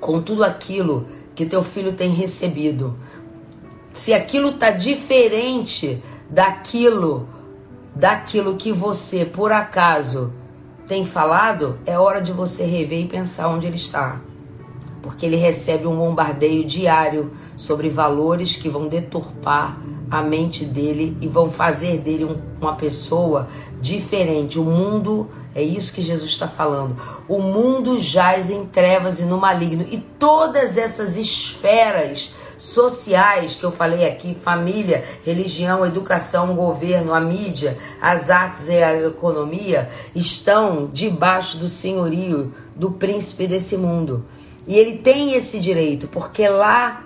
com tudo aquilo que teu filho tem recebido. Se aquilo está diferente daquilo, daquilo que você por acaso tem falado, é hora de você rever e pensar onde ele está. Porque ele recebe um bombardeio diário sobre valores que vão deturpar a mente dele e vão fazer dele um, uma pessoa diferente. O mundo, é isso que Jesus está falando. O mundo jaz em trevas e no maligno. E todas essas esferas sociais que eu falei aqui, família, religião, educação, governo, a mídia, as artes e a economia, estão debaixo do senhorio do príncipe desse mundo. E ele tem esse direito, porque lá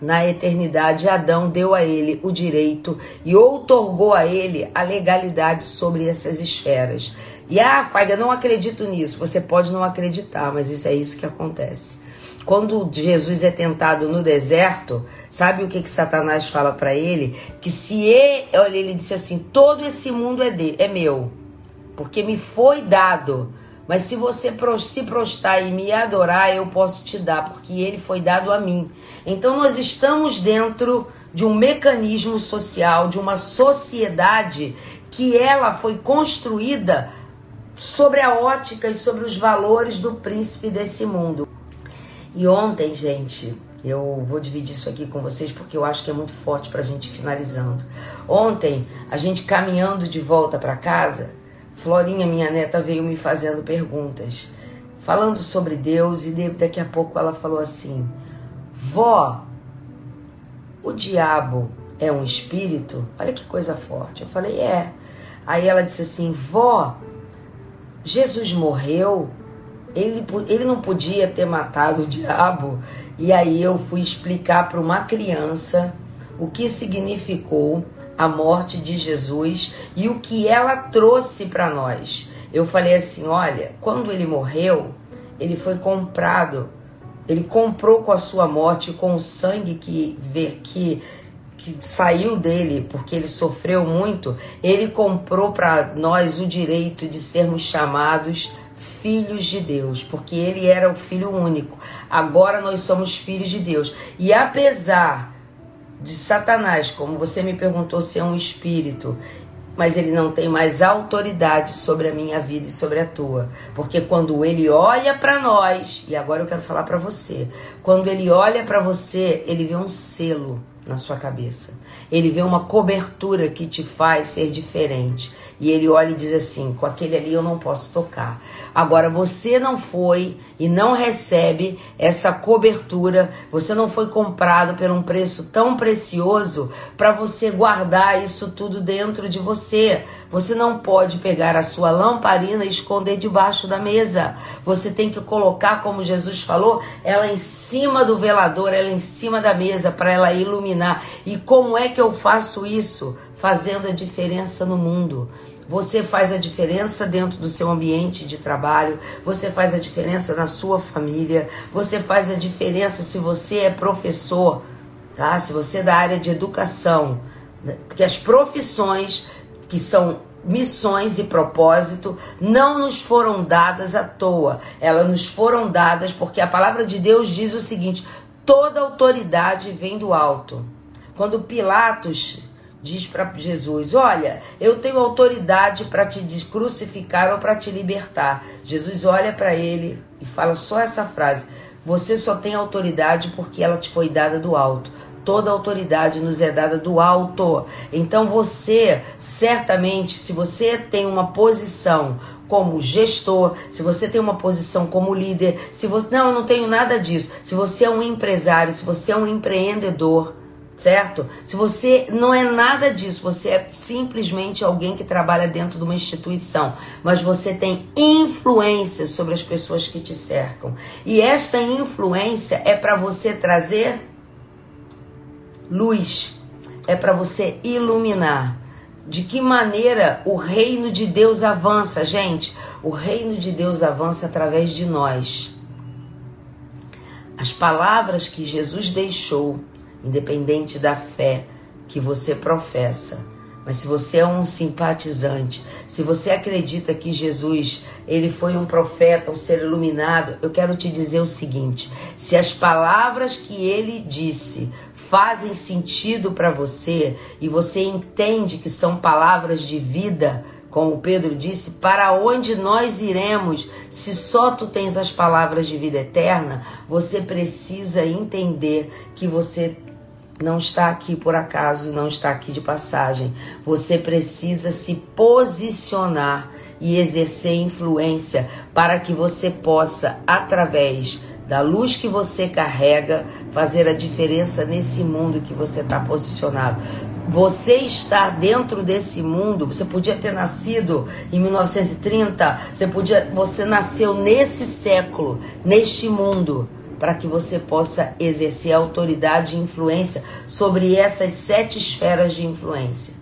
na eternidade, Adão deu a ele o direito e outorgou a ele a legalidade sobre essas esferas. E ah, Faiga, não acredito nisso. Você pode não acreditar, mas isso é isso que acontece. Quando Jesus é tentado no deserto, sabe o que, que Satanás fala para ele? Que se ele, olha, ele disse assim: todo esse mundo é, de, é meu, porque me foi dado. Mas se você se prostrar e me adorar, eu posso te dar, porque ele foi dado a mim. Então nós estamos dentro de um mecanismo social, de uma sociedade que ela foi construída sobre a ótica e sobre os valores do príncipe desse mundo. E ontem, gente, eu vou dividir isso aqui com vocês porque eu acho que é muito forte para a gente finalizando. Ontem, a gente caminhando de volta para casa, Florinha, minha neta, veio me fazendo perguntas, falando sobre Deus, e daqui a pouco ela falou assim: Vó, o diabo é um espírito? Olha que coisa forte. Eu falei: É. Aí ela disse assim: Vó, Jesus morreu ele, ele não podia ter matado o diabo. E aí eu fui explicar para uma criança o que significou a morte de Jesus e o que ela trouxe para nós. Eu falei assim: olha, quando ele morreu, ele foi comprado, ele comprou com a sua morte, com o sangue que, que, que saiu dele, porque ele sofreu muito, ele comprou para nós o direito de sermos chamados filhos de Deus, porque ele era o filho único. Agora nós somos filhos de Deus. E apesar de Satanás, como você me perguntou, ser um espírito, mas ele não tem mais autoridade sobre a minha vida e sobre a tua. Porque quando ele olha para nós, e agora eu quero falar para você, quando ele olha para você, ele vê um selo na sua cabeça. Ele vê uma cobertura que te faz ser diferente. E ele olha e diz assim: com aquele ali eu não posso tocar. Agora você não foi e não recebe essa cobertura, você não foi comprado por um preço tão precioso para você guardar isso tudo dentro de você. Você não pode pegar a sua lamparina e esconder debaixo da mesa. Você tem que colocar, como Jesus falou, ela em cima do velador, ela em cima da mesa para ela iluminar. E como é que eu faço isso? Fazendo a diferença no mundo. Você faz a diferença dentro do seu ambiente de trabalho, você faz a diferença na sua família, você faz a diferença se você é professor, tá? Se você é da área de educação, porque as profissões que são missões e propósito não nos foram dadas à toa. Elas nos foram dadas porque a palavra de Deus diz o seguinte: toda autoridade vem do alto. Quando Pilatos diz para Jesus: Olha, eu tenho autoridade para te crucificar ou para te libertar. Jesus olha para ele e fala só essa frase: Você só tem autoridade porque ela te foi dada do alto. Toda autoridade nos é dada do alto. Então você, certamente, se você tem uma posição como gestor, se você tem uma posição como líder, se você não, eu não tenho nada disso. Se você é um empresário, se você é um empreendedor, certo? Se você não é nada disso, você é simplesmente alguém que trabalha dentro de uma instituição, mas você tem influência sobre as pessoas que te cercam. E esta influência é para você trazer luz, é para você iluminar. De que maneira o reino de Deus avança, gente? O reino de Deus avança através de nós. As palavras que Jesus deixou independente da fé que você professa. Mas se você é um simpatizante, se você acredita que Jesus, ele foi um profeta, um ser iluminado, eu quero te dizer o seguinte: se as palavras que ele disse fazem sentido para você e você entende que são palavras de vida, como Pedro disse, para onde nós iremos se só tu tens as palavras de vida eterna? Você precisa entender que você não está aqui por acaso, não está aqui de passagem. Você precisa se posicionar e exercer influência para que você possa, através da luz que você carrega, fazer a diferença nesse mundo que você está posicionado. Você está dentro desse mundo. Você podia ter nascido em 1930. Você podia, você nasceu nesse século, neste mundo, para que você possa exercer autoridade e influência sobre essas sete esferas de influência.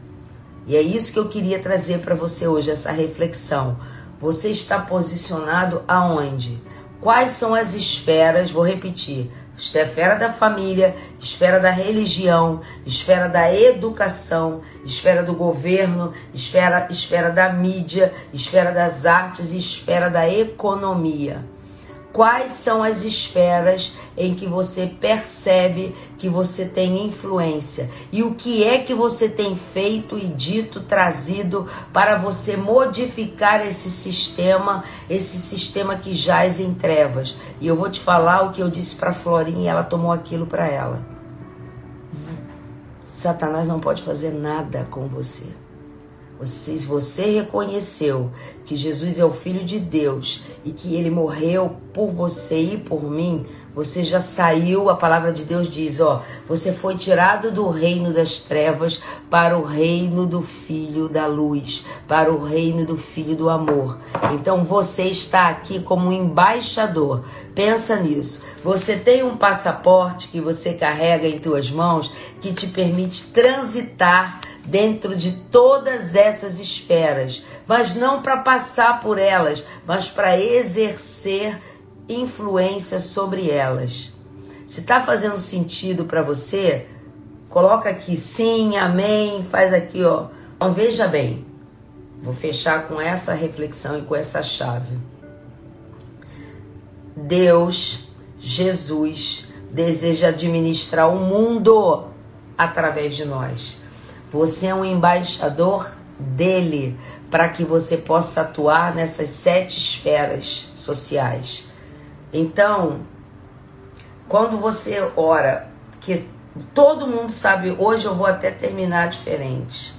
E é isso que eu queria trazer para você hoje, essa reflexão. Você está posicionado aonde? Quais são as esferas? Vou repetir esfera da família, esfera da religião, esfera da educação, esfera do governo, esfera, esfera da mídia, esfera das artes e esfera da economia quais são as esferas em que você percebe que você tem influência e o que é que você tem feito e dito, trazido para você modificar esse sistema, esse sistema que jaz em trevas. E eu vou te falar o que eu disse para Florinha e ela tomou aquilo para ela. Satanás não pode fazer nada com você. Se você reconheceu que Jesus é o Filho de Deus e que ele morreu por você e por mim, você já saiu, a palavra de Deus diz, ó, você foi tirado do reino das trevas para o reino do Filho da luz, para o reino do Filho do amor. Então você está aqui como embaixador. Pensa nisso. Você tem um passaporte que você carrega em tuas mãos que te permite transitar dentro de todas essas esferas, mas não para passar por elas, mas para exercer influência sobre elas. Se está fazendo sentido para você, coloca aqui sim, amém, faz aqui, ó. Então veja bem, vou fechar com essa reflexão e com essa chave. Deus, Jesus, deseja administrar o mundo através de nós. Você é um embaixador dele para que você possa atuar nessas sete esferas sociais. Então, quando você ora, que todo mundo sabe, hoje eu vou até terminar diferente.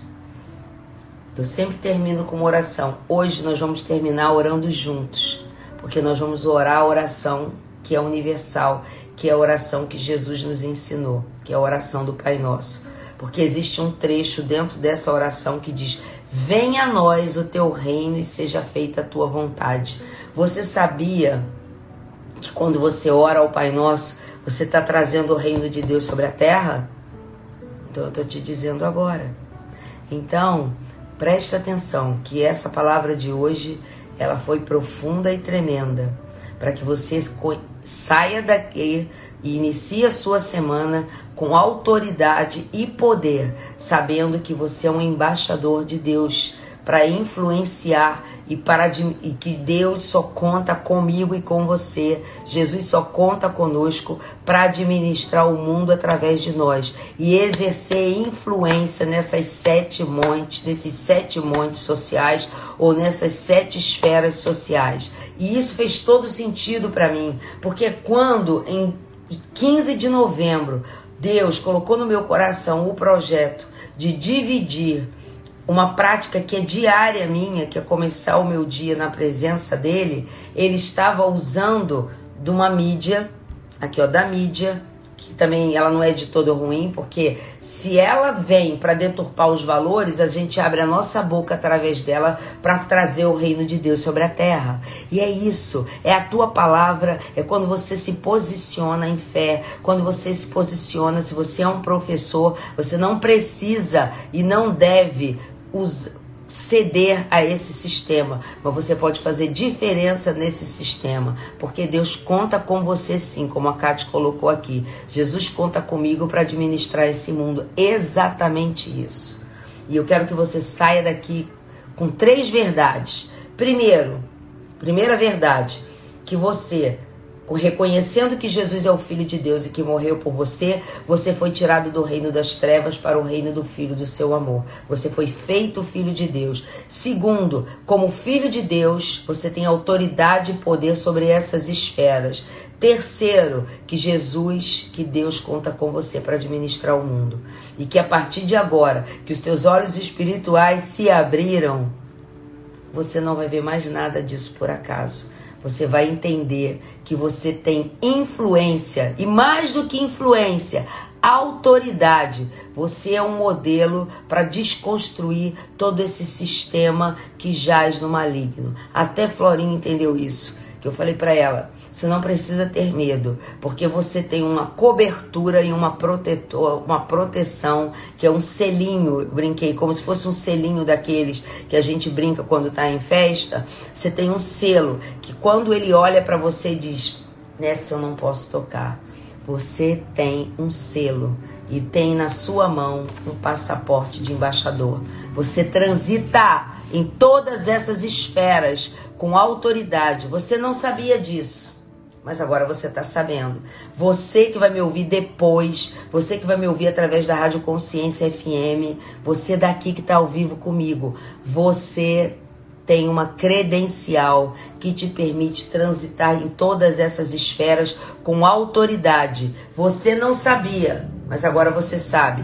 Eu sempre termino com uma oração. Hoje nós vamos terminar orando juntos, porque nós vamos orar a oração que é universal, que é a oração que Jesus nos ensinou, que é a oração do Pai Nosso porque existe um trecho dentro dessa oração que diz: Venha a nós o teu reino e seja feita a tua vontade. Você sabia que quando você ora ao Pai Nosso, você está trazendo o reino de Deus sobre a terra? Então eu estou te dizendo agora. Então, preste atenção que essa palavra de hoje ela foi profunda e tremenda para que você saia daqui e inicie a sua semana com autoridade e poder, sabendo que você é um embaixador de Deus para influenciar e para e que Deus só conta comigo e com você. Jesus só conta conosco para administrar o mundo através de nós e exercer influência nessas sete montes, nesses sete montes sociais ou nessas sete esferas sociais. E isso fez todo sentido para mim, porque quando em 15 de novembro Deus colocou no meu coração o projeto de dividir uma prática que é diária minha, que é começar o meu dia na presença dele, ele estava usando de uma mídia, aqui ó, da mídia, também ela não é de todo ruim, porque se ela vem para deturpar os valores, a gente abre a nossa boca através dela para trazer o reino de Deus sobre a terra. E é isso, é a tua palavra, é quando você se posiciona em fé, quando você se posiciona, se você é um professor, você não precisa e não deve usar ceder a esse sistema, mas você pode fazer diferença nesse sistema, porque Deus conta com você sim, como a Kate colocou aqui. Jesus conta comigo para administrar esse mundo, exatamente isso. E eu quero que você saia daqui com três verdades. Primeiro, primeira verdade, que você reconhecendo que Jesus é o Filho de Deus e que morreu por você, você foi tirado do reino das trevas para o reino do Filho do seu amor. Você foi feito Filho de Deus. Segundo, como Filho de Deus, você tem autoridade e poder sobre essas esferas. Terceiro, que Jesus, que Deus conta com você para administrar o mundo. E que a partir de agora, que os teus olhos espirituais se abriram, você não vai ver mais nada disso por acaso você vai entender que você tem influência e mais do que influência, autoridade. Você é um modelo para desconstruir todo esse sistema que jaz no maligno. Até Florinha entendeu isso, eu falei para ela. Você não precisa ter medo, porque você tem uma cobertura e uma, protetor, uma proteção, que é um selinho, brinquei, como se fosse um selinho daqueles que a gente brinca quando está em festa. Você tem um selo que quando ele olha para você diz: Nessa eu não posso tocar. Você tem um selo e tem na sua mão um passaporte de embaixador. Você transita em todas essas esferas com autoridade. Você não sabia disso mas agora você está sabendo. Você que vai me ouvir depois, você que vai me ouvir através da Rádio Consciência FM, você daqui que está ao vivo comigo, você tem uma credencial que te permite transitar em todas essas esferas com autoridade. Você não sabia, mas agora você sabe.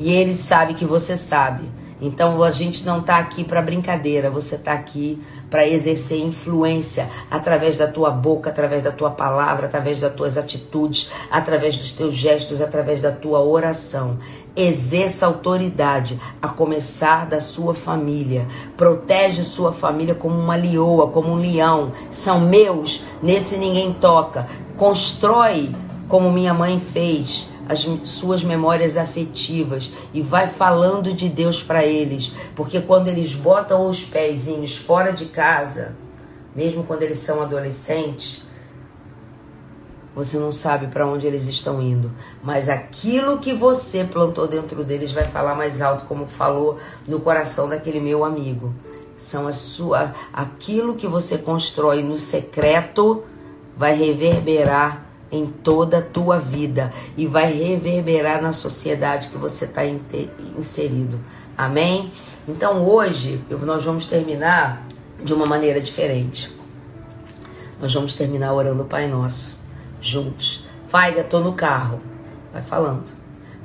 E ele sabe que você sabe. Então a gente não está aqui para brincadeira, você está aqui para exercer influência através da tua boca, através da tua palavra, através das tuas atitudes, através dos teus gestos, através da tua oração. Exerça autoridade, a começar da sua família. Protege sua família como uma leoa, como um leão. São meus, nesse ninguém toca. Constrói como minha mãe fez as suas memórias afetivas e vai falando de Deus para eles, porque quando eles botam os pezinhos fora de casa, mesmo quando eles são adolescentes, você não sabe para onde eles estão indo, mas aquilo que você plantou dentro deles vai falar mais alto, como falou no coração daquele meu amigo. São as sua, aquilo que você constrói no secreto vai reverberar em toda a tua vida e vai reverberar na sociedade que você está inserido. Amém? Então hoje nós vamos terminar de uma maneira diferente. Nós vamos terminar orando o Pai Nosso, juntos. Faiga, tô no carro. Vai falando.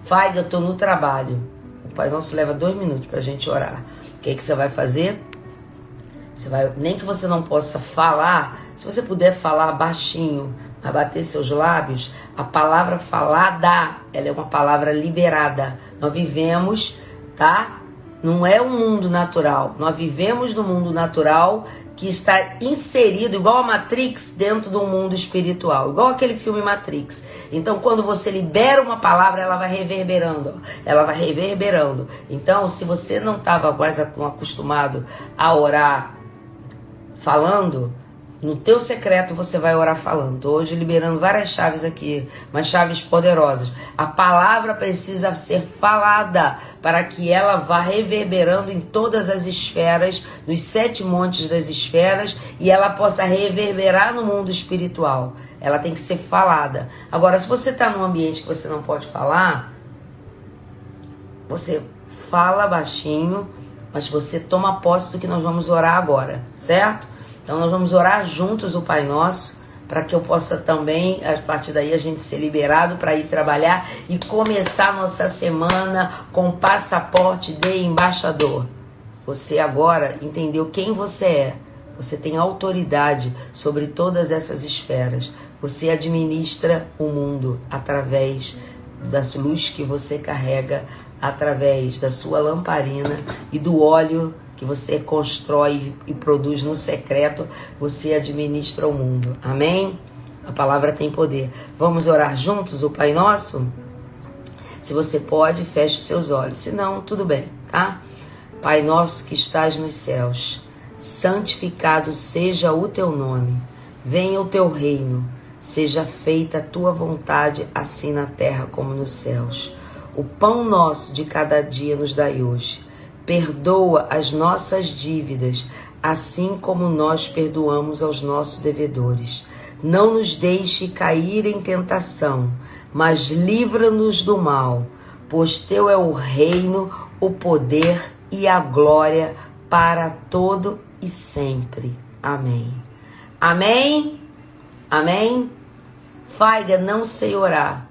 Faiga, tô no trabalho. O Pai Nosso leva dois minutos para a gente orar. O que, é que você vai fazer? Você vai, nem que você não possa falar, se você puder falar baixinho, a bater seus lábios, a palavra falada, ela é uma palavra liberada. Nós vivemos, tá? Não é um mundo natural. Nós vivemos no mundo natural que está inserido, igual a Matrix, dentro do mundo espiritual, igual aquele filme Matrix. Então, quando você libera uma palavra, ela vai reverberando, ela vai reverberando. Então, se você não estava mais acostumado a orar falando, no teu secreto você vai orar falando. Tô hoje liberando várias chaves aqui, mas chaves poderosas. A palavra precisa ser falada para que ela vá reverberando em todas as esferas, nos sete montes das esferas, e ela possa reverberar no mundo espiritual. Ela tem que ser falada. Agora, se você está num ambiente que você não pode falar, você fala baixinho, mas você toma posse do que nós vamos orar agora, certo? Então nós vamos orar juntos o Pai Nosso para que eu possa também, a partir daí, a gente ser liberado para ir trabalhar e começar nossa semana com passaporte de embaixador. Você agora entendeu quem você é. Você tem autoridade sobre todas essas esferas. Você administra o mundo através da luz que você carrega, através da sua lamparina e do óleo que você constrói e produz no secreto, você administra o mundo. Amém? A palavra tem poder. Vamos orar juntos o Pai Nosso? Se você pode, feche seus olhos. Se não, tudo bem, tá? Pai nosso que estás nos céus, santificado seja o teu nome. Venha o teu reino. Seja feita a tua vontade, assim na terra como nos céus. O pão nosso de cada dia nos dai hoje. Perdoa as nossas dívidas, assim como nós perdoamos aos nossos devedores. Não nos deixe cair em tentação, mas livra-nos do mal, pois teu é o reino, o poder e a glória para todo e sempre. Amém. Amém? Amém? Faiga, não sei orar.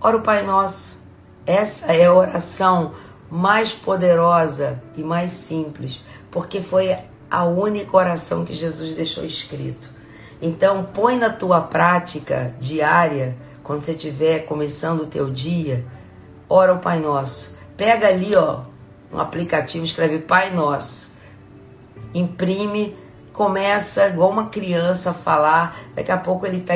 Ora o Pai Nosso. Essa é a oração mais poderosa e mais simples, porque foi a única oração que Jesus deixou escrito. Então, põe na tua prática diária, quando você estiver começando o teu dia, ora o Pai Nosso. Pega ali, ó, um aplicativo, escreve Pai Nosso. Imprime começa igual uma criança a falar, daqui a pouco ele está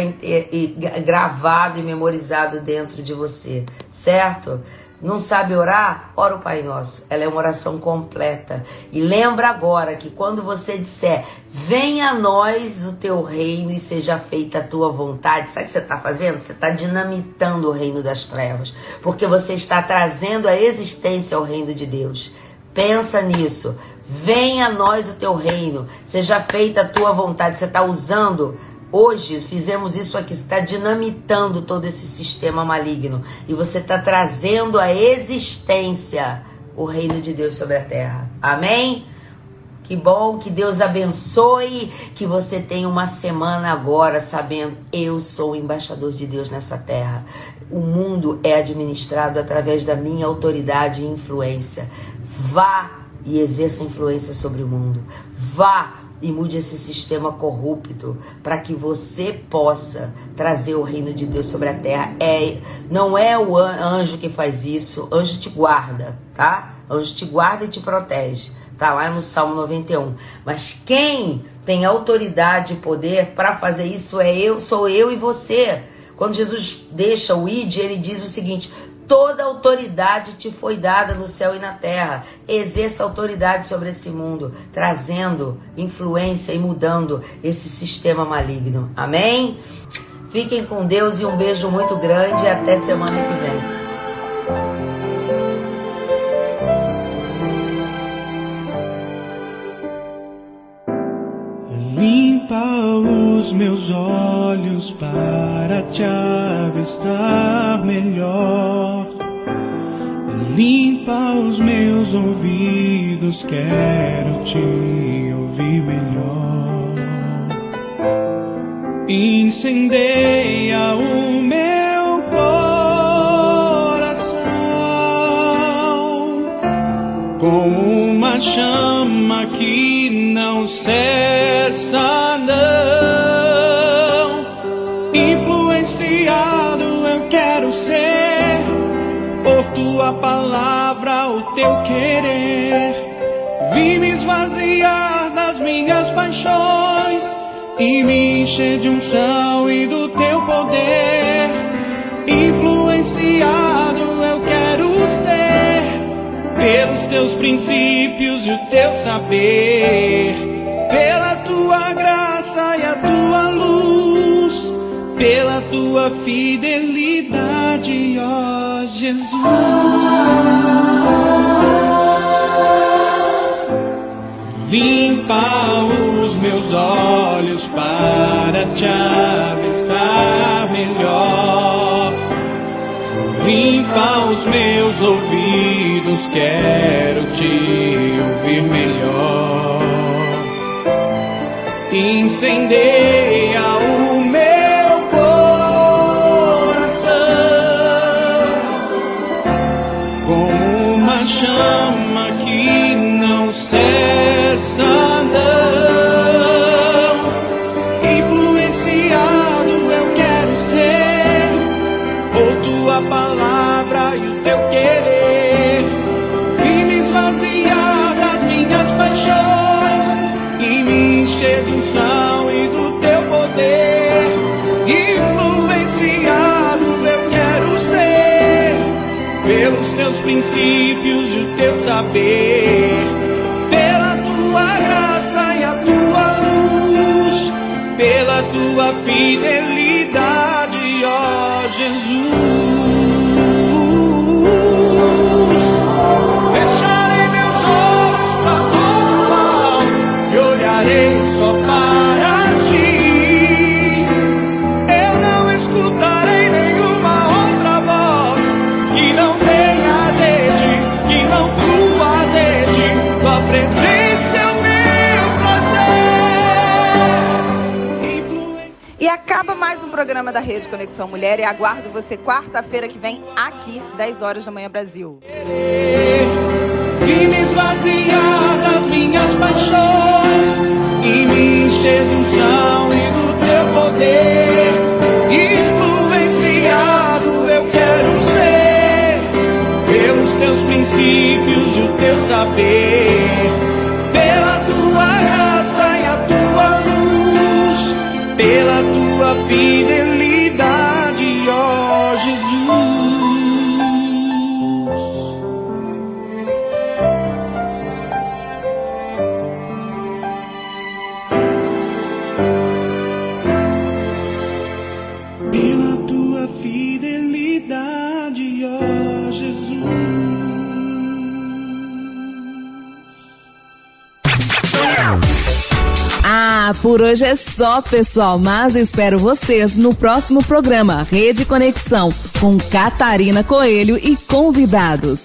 gravado e memorizado dentro de você, certo? Não sabe orar? Ora o Pai Nosso. Ela é uma oração completa. E lembra agora que quando você disser, venha a nós o teu reino e seja feita a tua vontade, sabe o que você está fazendo? Você está dinamitando o reino das trevas. Porque você está trazendo a existência ao reino de Deus. Pensa nisso. Venha a nós o teu reino, seja feita a tua vontade. Você está usando Hoje fizemos isso aqui, você está dinamitando todo esse sistema maligno e você está trazendo a existência o reino de Deus sobre a terra. Amém? Que bom, que Deus abençoe, que você tenha uma semana agora sabendo eu sou o embaixador de Deus nessa terra. O mundo é administrado através da minha autoridade e influência. Vá e exerça influência sobre o mundo. Vá e mude esse sistema corrupto para que você possa trazer o reino de Deus sobre a terra. É, não é o anjo que faz isso, anjo te guarda, tá? Anjo te guarda e te protege. Tá lá no Salmo 91. Mas quem tem autoridade e poder para fazer isso é eu, sou eu e você. Quando Jesus deixa o id, ele diz o seguinte: Toda autoridade te foi dada no céu e na terra. Exerça autoridade sobre esse mundo, trazendo influência e mudando esse sistema maligno. Amém? Fiquem com Deus e um beijo muito grande e até semana que vem. Os meus olhos para te avistar melhor. Limpa os meus ouvidos, quero te ouvir melhor. Incendeia o meu como uma chama que não cessa, não. Influenciado eu quero ser por tua palavra, o teu querer. Vim me esvaziar das minhas paixões e me encher de unção e do teu poder. Teus princípios e o teu saber, pela tua graça e a tua luz, pela tua fidelidade, ó Jesus. Limpa os meus olhos para te avistar melhor. Limpa os meus ouvidos, quero te ouvir melhor. Incendeia o princípios e o teu saber, pela tua graça e a tua luz, pela tua fidelidade, ó Jesus. Programa da Rede Conexão Mulher e aguardo você quarta-feira que vem aqui, 10 horas da manhã, Brasil. Vim me esvaziar das minhas paixões e me encher do sal e do teu poder. Influenciado eu quero ser pelos teus princípios e o teu saber, pela tua graça e a tua luz, pela tua fidelidade, Ah, por hoje é só, pessoal, mas espero vocês no próximo programa Rede Conexão com Catarina Coelho e convidados.